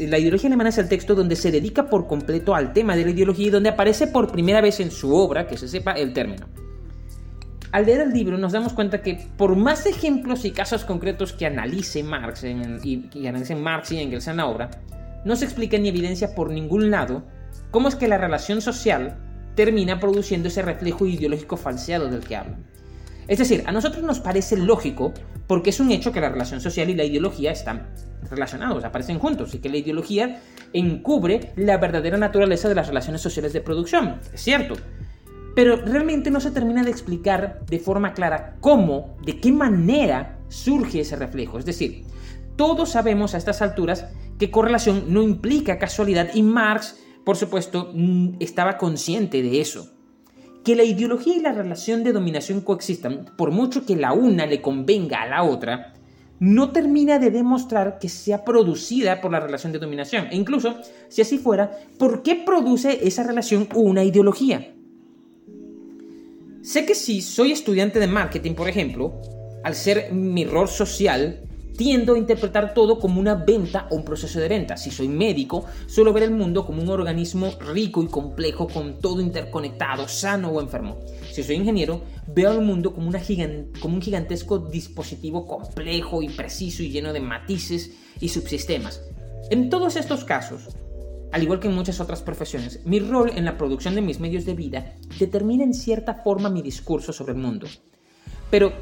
Speaker 1: la ideología alemana es el texto donde se dedica por completo al tema de la ideología y donde aparece por primera vez en su obra, que se sepa, el término. Al leer el libro nos damos cuenta que por más ejemplos y casos concretos que analice Marx y, y analicen Marx y Engels en la obra, no se explica ni evidencia por ningún lado cómo es que la relación social termina produciendo ese reflejo ideológico falseado del que hablan. Es decir, a nosotros nos parece lógico porque es un hecho que la relación social y la ideología están relacionados, aparecen juntos, y que la ideología encubre la verdadera naturaleza de las relaciones sociales de producción. Es cierto. Pero realmente no se termina de explicar de forma clara cómo, de qué manera surge ese reflejo. Es decir, todos sabemos a estas alturas que correlación no implica casualidad y Marx, por supuesto, mm, estaba consciente de eso. Que la ideología y la relación de dominación coexistan, por mucho que la una le convenga a la otra, no termina de demostrar que sea producida por la relación de dominación. E incluso, si así fuera, ¿por qué produce esa relación una ideología? Sé que si soy estudiante de marketing, por ejemplo, al ser mi rol social, tiendo a interpretar todo como una venta o un proceso de venta. Si soy médico, suelo ver el mundo como un organismo rico y complejo con todo interconectado, sano o enfermo. Si soy ingeniero, veo al mundo como, una como un gigantesco dispositivo complejo y preciso y lleno de matices y subsistemas. En todos estos casos, al igual que en muchas otras profesiones, mi rol en la producción de mis medios de vida determina en cierta forma mi discurso sobre el mundo. Pero,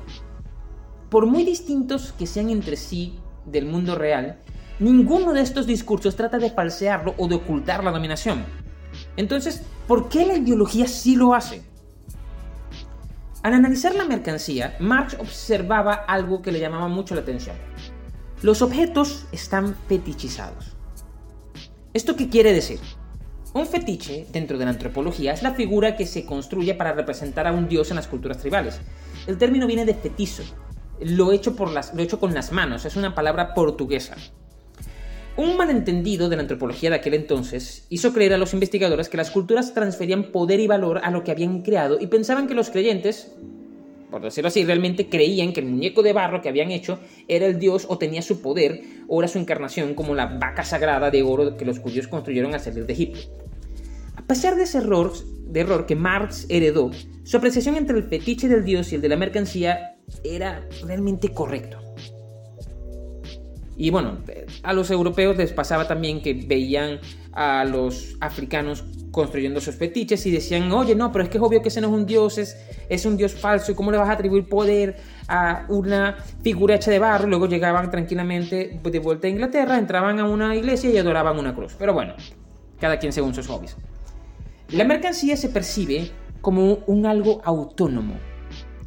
Speaker 1: por muy distintos que sean entre sí del mundo real, ninguno de estos discursos trata de falsearlo o de ocultar la dominación. Entonces, ¿por qué la ideología sí lo hace? Al analizar la mercancía, Marx observaba algo que le llamaba mucho la atención. Los objetos están fetichizados. ¿Esto qué quiere decir? Un fetiche, dentro de la antropología, es la figura que se construye para representar a un dios en las culturas tribales. El término viene de fetizo, lo hecho, por las, lo hecho con las manos, es una palabra portuguesa. Un malentendido de la antropología de aquel entonces hizo creer a los investigadores que las culturas transferían poder y valor a lo que habían creado y pensaban que los creyentes, por decirlo así, realmente creían que el muñeco de barro que habían hecho era el dios o tenía su poder o era su encarnación como la vaca sagrada de oro que los judíos construyeron al salir de Egipto. A pesar de ese error, de error que Marx heredó, su apreciación entre el fetiche del dios y el de la mercancía era realmente correcto. Y bueno, a los europeos les pasaba también que veían a los africanos construyendo sus fetiches y decían, oye, no, pero es que es obvio que ese no es un dios, es, es un dios falso, ¿y cómo le vas a atribuir poder a una figura hecha de barro? Luego llegaban tranquilamente de vuelta a Inglaterra, entraban a una iglesia y adoraban una cruz. Pero bueno, cada quien según sus hobbies. La mercancía se percibe como un algo autónomo,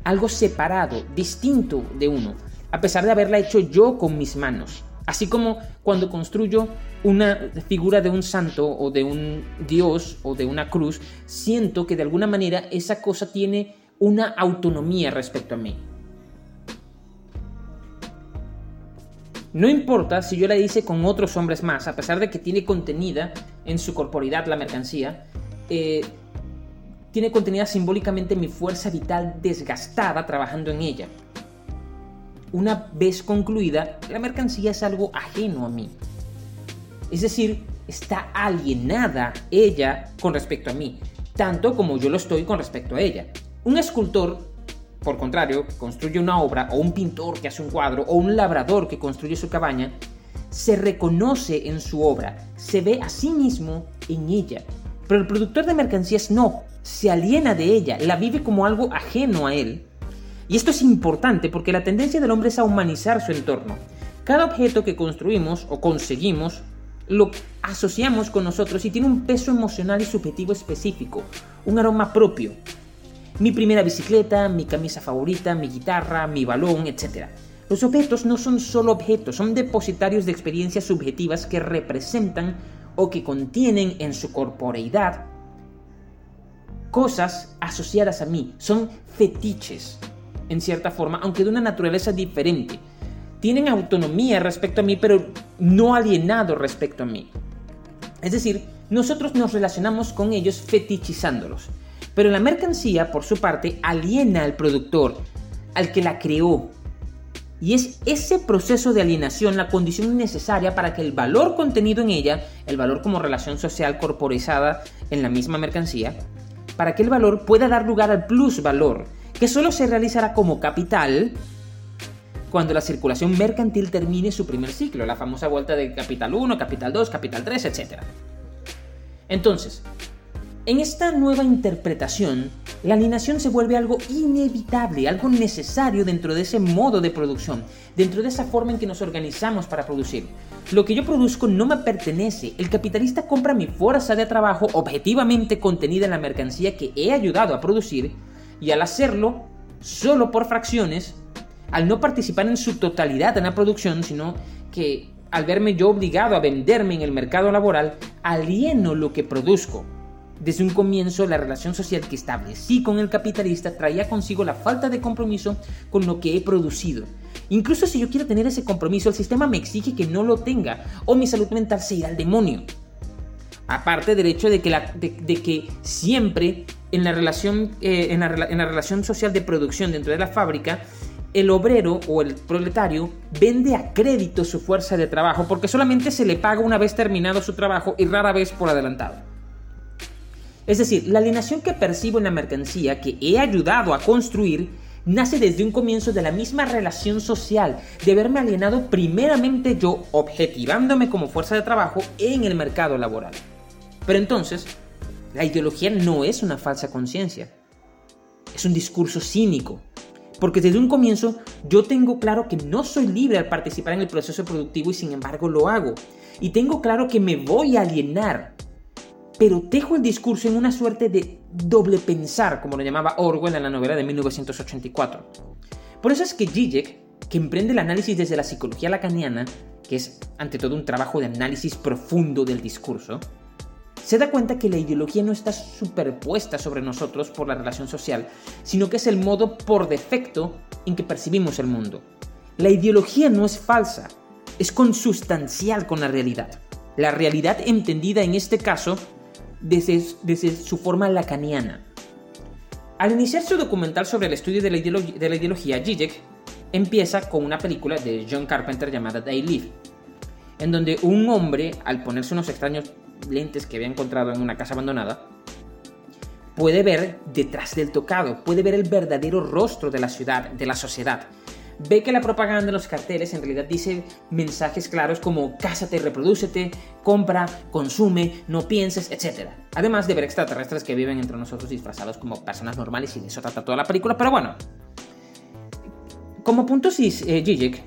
Speaker 1: algo separado, distinto de uno, a pesar de haberla hecho yo con mis manos. Así como cuando construyo una figura de un santo o de un dios o de una cruz, siento que de alguna manera esa cosa tiene una autonomía respecto a mí. No importa si yo la hice con otros hombres más, a pesar de que tiene contenida en su corporidad la mercancía, eh, tiene contenida simbólicamente mi fuerza vital desgastada trabajando en ella. Una vez concluida, la mercancía es algo ajeno a mí. Es decir, está alienada ella con respecto a mí, tanto como yo lo estoy con respecto a ella. Un escultor, por contrario, construye una obra, o un pintor que hace un cuadro, o un labrador que construye su cabaña, se reconoce en su obra, se ve a sí mismo en ella. Pero el productor de mercancías no, se aliena de ella, la vive como algo ajeno a él y esto es importante porque la tendencia del hombre es a humanizar su entorno. Cada objeto que construimos o conseguimos lo asociamos con nosotros y tiene un peso emocional y subjetivo específico, un aroma propio. Mi primera bicicleta, mi camisa favorita, mi guitarra, mi balón, etc. Los objetos no son solo objetos, son depositarios de experiencias subjetivas que representan o que contienen en su corporeidad cosas asociadas a mí, son fetiches en cierta forma, aunque de una naturaleza diferente. Tienen autonomía respecto a mí, pero no alienado respecto a mí. Es decir, nosotros nos relacionamos con ellos fetichizándolos. Pero la mercancía, por su parte, aliena al productor, al que la creó. Y es ese proceso de alienación la condición necesaria para que el valor contenido en ella, el valor como relación social corporizada en la misma mercancía, para que el valor pueda dar lugar al plusvalor, que solo se realizará como capital cuando la circulación mercantil termine su primer ciclo, la famosa vuelta de capital 1, capital 2, capital 3, etc. Entonces, en esta nueva interpretación, la alienación se vuelve algo inevitable, algo necesario dentro de ese modo de producción, dentro de esa forma en que nos organizamos para producir. Lo que yo produzco no me pertenece, el capitalista compra mi fuerza de trabajo objetivamente contenida en la mercancía que he ayudado a producir y al hacerlo solo por fracciones, al no participar en su totalidad en la producción, sino que al verme yo obligado a venderme en el mercado laboral, alieno lo que produzco. Desde un comienzo, la relación social que establecí con el capitalista traía consigo la falta de compromiso con lo que he producido. Incluso si yo quiero tener ese compromiso, el sistema me exige que no lo tenga, o mi salud mental se irá al demonio. Aparte del hecho de que, siempre en la, relación, eh, en la relación social de producción dentro de la fábrica, el obrero o el proletario vende a crédito su fuerza de trabajo porque solamente se le paga una vez terminado su trabajo y rara vez por adelantado. Es decir, la alienación que percibo en la mercancía que he ayudado a construir nace desde un comienzo de la misma relación social, de haberme alienado primeramente yo objetivándome como fuerza de trabajo en el mercado laboral. Pero entonces, la ideología no es una falsa conciencia, es un discurso cínico, porque desde un comienzo yo tengo claro que no soy libre al participar en el proceso productivo y sin embargo lo hago. Y tengo claro que me voy a alienar pero dejo el discurso en una suerte de doble pensar, como lo llamaba Orwell en la novela de 1984. Por eso es que Zizek, que emprende el análisis desde la psicología lacaniana, que es ante todo un trabajo de análisis profundo del discurso, se da cuenta que la ideología no está superpuesta sobre nosotros por la relación social, sino que es el modo por defecto en que percibimos el mundo. La ideología no es falsa, es consustancial con la realidad. La realidad entendida en este caso desde, su forma lacaniana. Al iniciar su documental sobre el estudio de la, ideología, Zizek empieza con una película de John Carpenter llamada They Live, en donde un hombre, al ponerse unos extraños lentes que había encontrado en una casa abandonada, puede ver detrás del tocado, puede ver el verdadero rostro de la ciudad, de la sociedad, ve que la propaganda en los carteles en realidad dice mensajes claros como cásate, reproducete, compra, consume, no pienses, etc. Además de ver extraterrestres que viven entre nosotros disfrazados como personas normales y de eso trata toda la película, pero bueno. Como punto eh,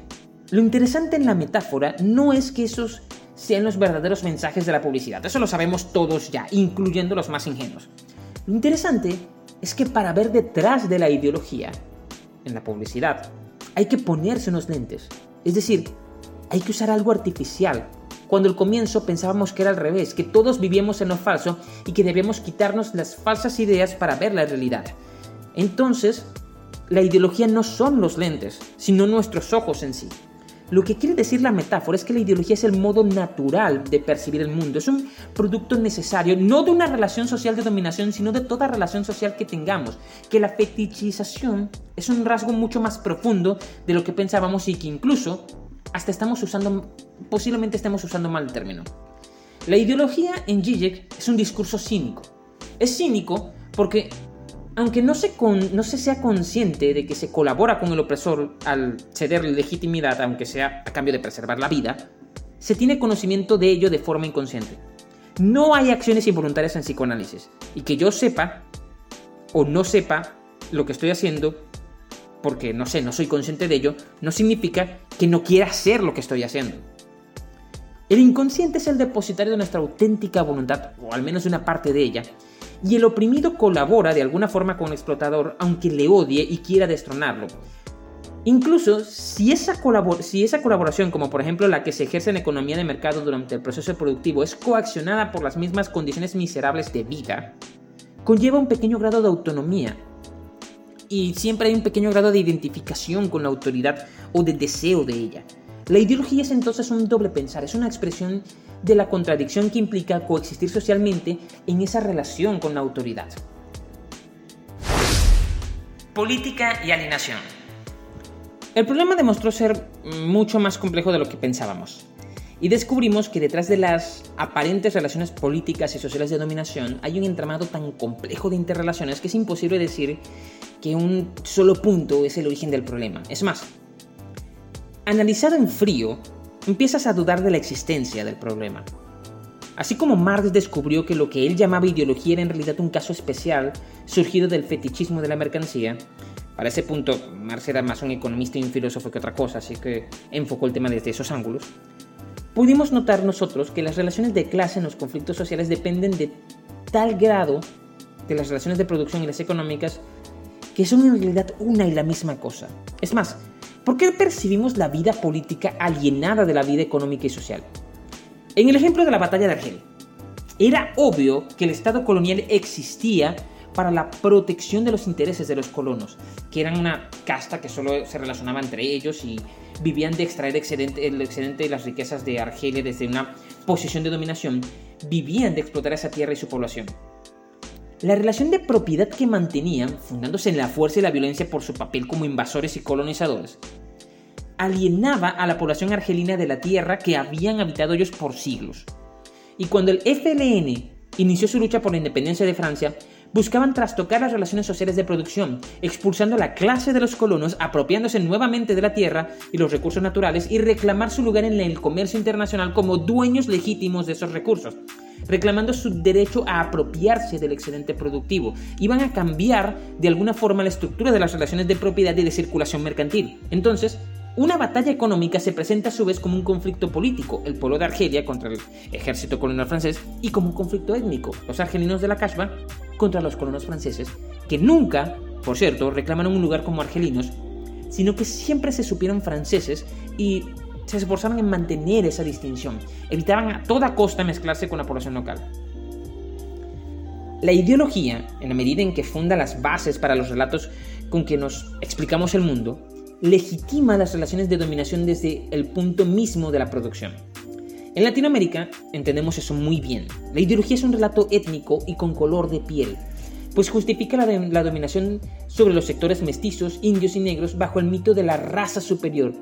Speaker 1: lo interesante en la metáfora no es que esos sean los verdaderos mensajes de la publicidad, eso lo sabemos todos ya, incluyendo los más ingenuos. Lo interesante es que para ver detrás de la ideología, en la publicidad, hay que ponerse unos lentes. Es decir, hay que usar algo artificial. Cuando al comienzo pensábamos que era al revés, que todos vivíamos en lo falso y que debíamos quitarnos las falsas ideas para ver la realidad. Entonces, la ideología no son los lentes, sino nuestros ojos en sí. Lo que quiere decir la metáfora es que la ideología es el modo natural de percibir el mundo. Es un producto necesario, no de una relación social de dominación, sino de toda relación social que tengamos. Que la fetichización es un rasgo mucho más profundo de lo que pensábamos y que incluso hasta estamos usando, posiblemente estemos usando mal el término. La ideología en Zizek es un discurso cínico. Es cínico porque aunque no se, sea consciente de que se colabora con el opresor al ceder legitimidad, aunque sea a cambio de preservar la vida, se tiene conocimiento de ello de forma inconsciente. No hay acciones involuntarias en psicoanálisis. Y que yo sepa o no sepa lo que estoy haciendo, porque no sé, no soy consciente de ello, no significa que no quiera hacer lo que estoy haciendo. El inconsciente es el depositario de nuestra auténtica voluntad, o al menos de una parte de ella, y el oprimido colabora de alguna forma con el explotador aunque le odie y quiera destronarlo. Incluso si esa, colaboración, como por ejemplo la que se ejerce en economía de mercado durante el proceso productivo, es coaccionada por las mismas condiciones miserables de vida, conlleva un pequeño grado de autonomía. Y siempre hay un pequeño grado de identificación con la autoridad o de deseo de ella. La ideología es entonces un doble pensar, es una expresión de la contradicción que implica coexistir socialmente en esa relación con la autoridad. Política y alienación. El problema demostró ser mucho más complejo de lo que pensábamos. Y descubrimos que detrás de las aparentes relaciones políticas y sociales de dominación hay un entramado tan complejo de interrelaciones que es imposible decir que un solo punto es el origen del problema. Es más, Analizado en frío, empiezas a dudar de la existencia del problema. Así como Marx descubrió que lo que él llamaba ideología era en realidad un caso especial surgido del fetichismo de la mercancía, para ese punto Marx era más un economista y un filósofo que otra cosa, así que enfocó el tema desde esos ángulos, pudimos notar nosotros que las relaciones de clase en los conflictos sociales dependen de tal grado de las relaciones de producción y las económicas que son en realidad una y la misma cosa. Es más, ¿por qué percibimos la vida política alienada de la vida económica y social? En el ejemplo de la batalla de Argel, era obvio que el Estado colonial existía para la protección de los intereses de los colonos, que eran una casta que solo se relacionaba entre ellos y vivían de extraer el excedente de las riquezas de Argelia desde una posición de dominación, vivían de explotar esa tierra y su población. La relación de propiedad que mantenían, fundándose en la fuerza y la violencia por su papel como invasores y colonizadores, alienaba a la población argelina de la tierra que habían habitado ellos por siglos. Y cuando el FLN inició su lucha por la independencia de Francia, buscaban trastocar las relaciones sociales de producción, expulsando a la clase de los colonos, apropiándose nuevamente de la tierra y los recursos naturales y reclamar su lugar en el comercio internacional como dueños legítimos de esos recursos, reclamando su derecho a apropiarse del excedente productivo. Iban a cambiar de alguna forma la estructura de las relaciones de propiedad y de circulación mercantil. Entonces, una batalla económica se presenta a su vez como un conflicto político, el pueblo de Argelia contra el ejército colonial francés, y como un conflicto étnico, los argelinos de la Kashba contra los colonos franceses, que nunca, por cierto, reclamaron un lugar como argelinos, sino que siempre se supieron franceses y se esforzaban en mantener esa distinción, evitaban a toda costa mezclarse con la población local. La ideología, en la medida en que funda las bases para los relatos con que nos explicamos el mundo, legitima las relaciones de dominación desde el punto mismo de la producción. En Latinoamérica entendemos eso muy bien. La ideología es un relato étnico y con color de piel, pues justifica la, la, dominación sobre los sectores mestizos, indios y negros bajo el mito de la raza superior,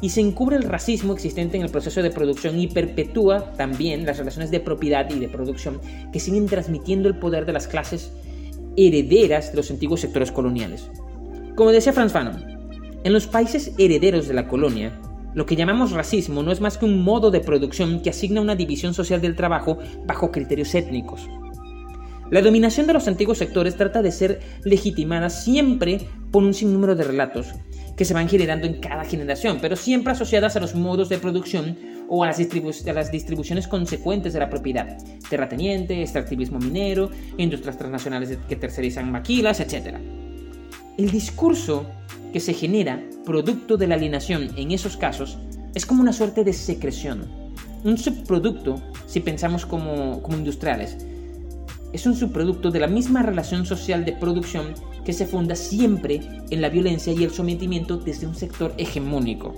Speaker 1: y se encubre el racismo existente en el proceso de producción y perpetúa también las relaciones de propiedad y de producción que siguen transmitiendo el poder de las clases herederas de los antiguos sectores coloniales. Como decía Franz Fanon, en los países herederos de la colonia, lo que llamamos racismo no es más que un modo de producción que asigna una división social del trabajo bajo criterios étnicos. La dominación de los antiguos sectores trata de ser legitimada siempre por un sinnúmero de relatos que se van generando en cada generación, pero siempre asociadas a los modos de producción o a las, distribuciones consecuentes de la propiedad, terrateniente, extractivismo minero, industrias transnacionales que tercerizan maquilas, etc. El discurso que se genera producto de la alienación en esos casos es como una suerte de secreción. Un subproducto, si pensamos como, como industriales, es un subproducto de la misma relación social de producción que se funda siempre en la violencia y el sometimiento desde un sector hegemónico.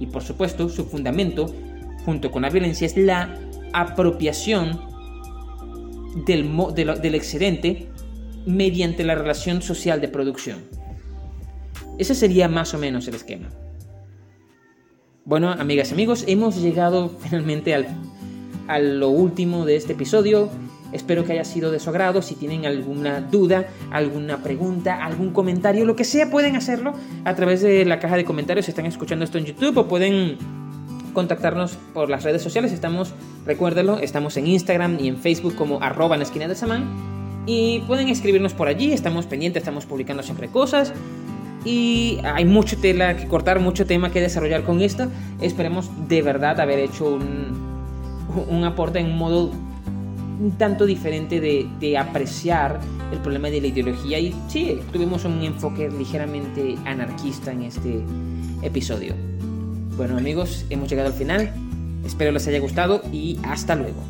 Speaker 1: Y por supuesto, su fundamento, junto con la violencia, es la apropiación del, del excedente mediante la relación social de producción. Ese sería más o menos el esquema. Bueno, amigas y amigos, hemos llegado finalmente al, a lo último de este episodio. Espero que haya sido de su agrado. Si tienen alguna duda, alguna pregunta, algún comentario, lo que sea, pueden hacerlo a través de la caja de comentarios si están escuchando esto en YouTube o pueden contactarnos por las redes sociales. Estamos, recuérdenlo, estamos en Instagram y en Facebook como arroba en esquina de Samán. Y pueden escribirnos por allí, estamos pendientes, estamos publicando siempre cosas y hay mucho tela que cortar, mucho tema que desarrollar con esta. Esperemos de verdad haber hecho un, aporte en un modo un tanto diferente de, apreciar el problema de la ideología y sí, tuvimos un enfoque ligeramente anarquista en este episodio. Bueno amigos, hemos llegado al final, espero les haya gustado y hasta luego.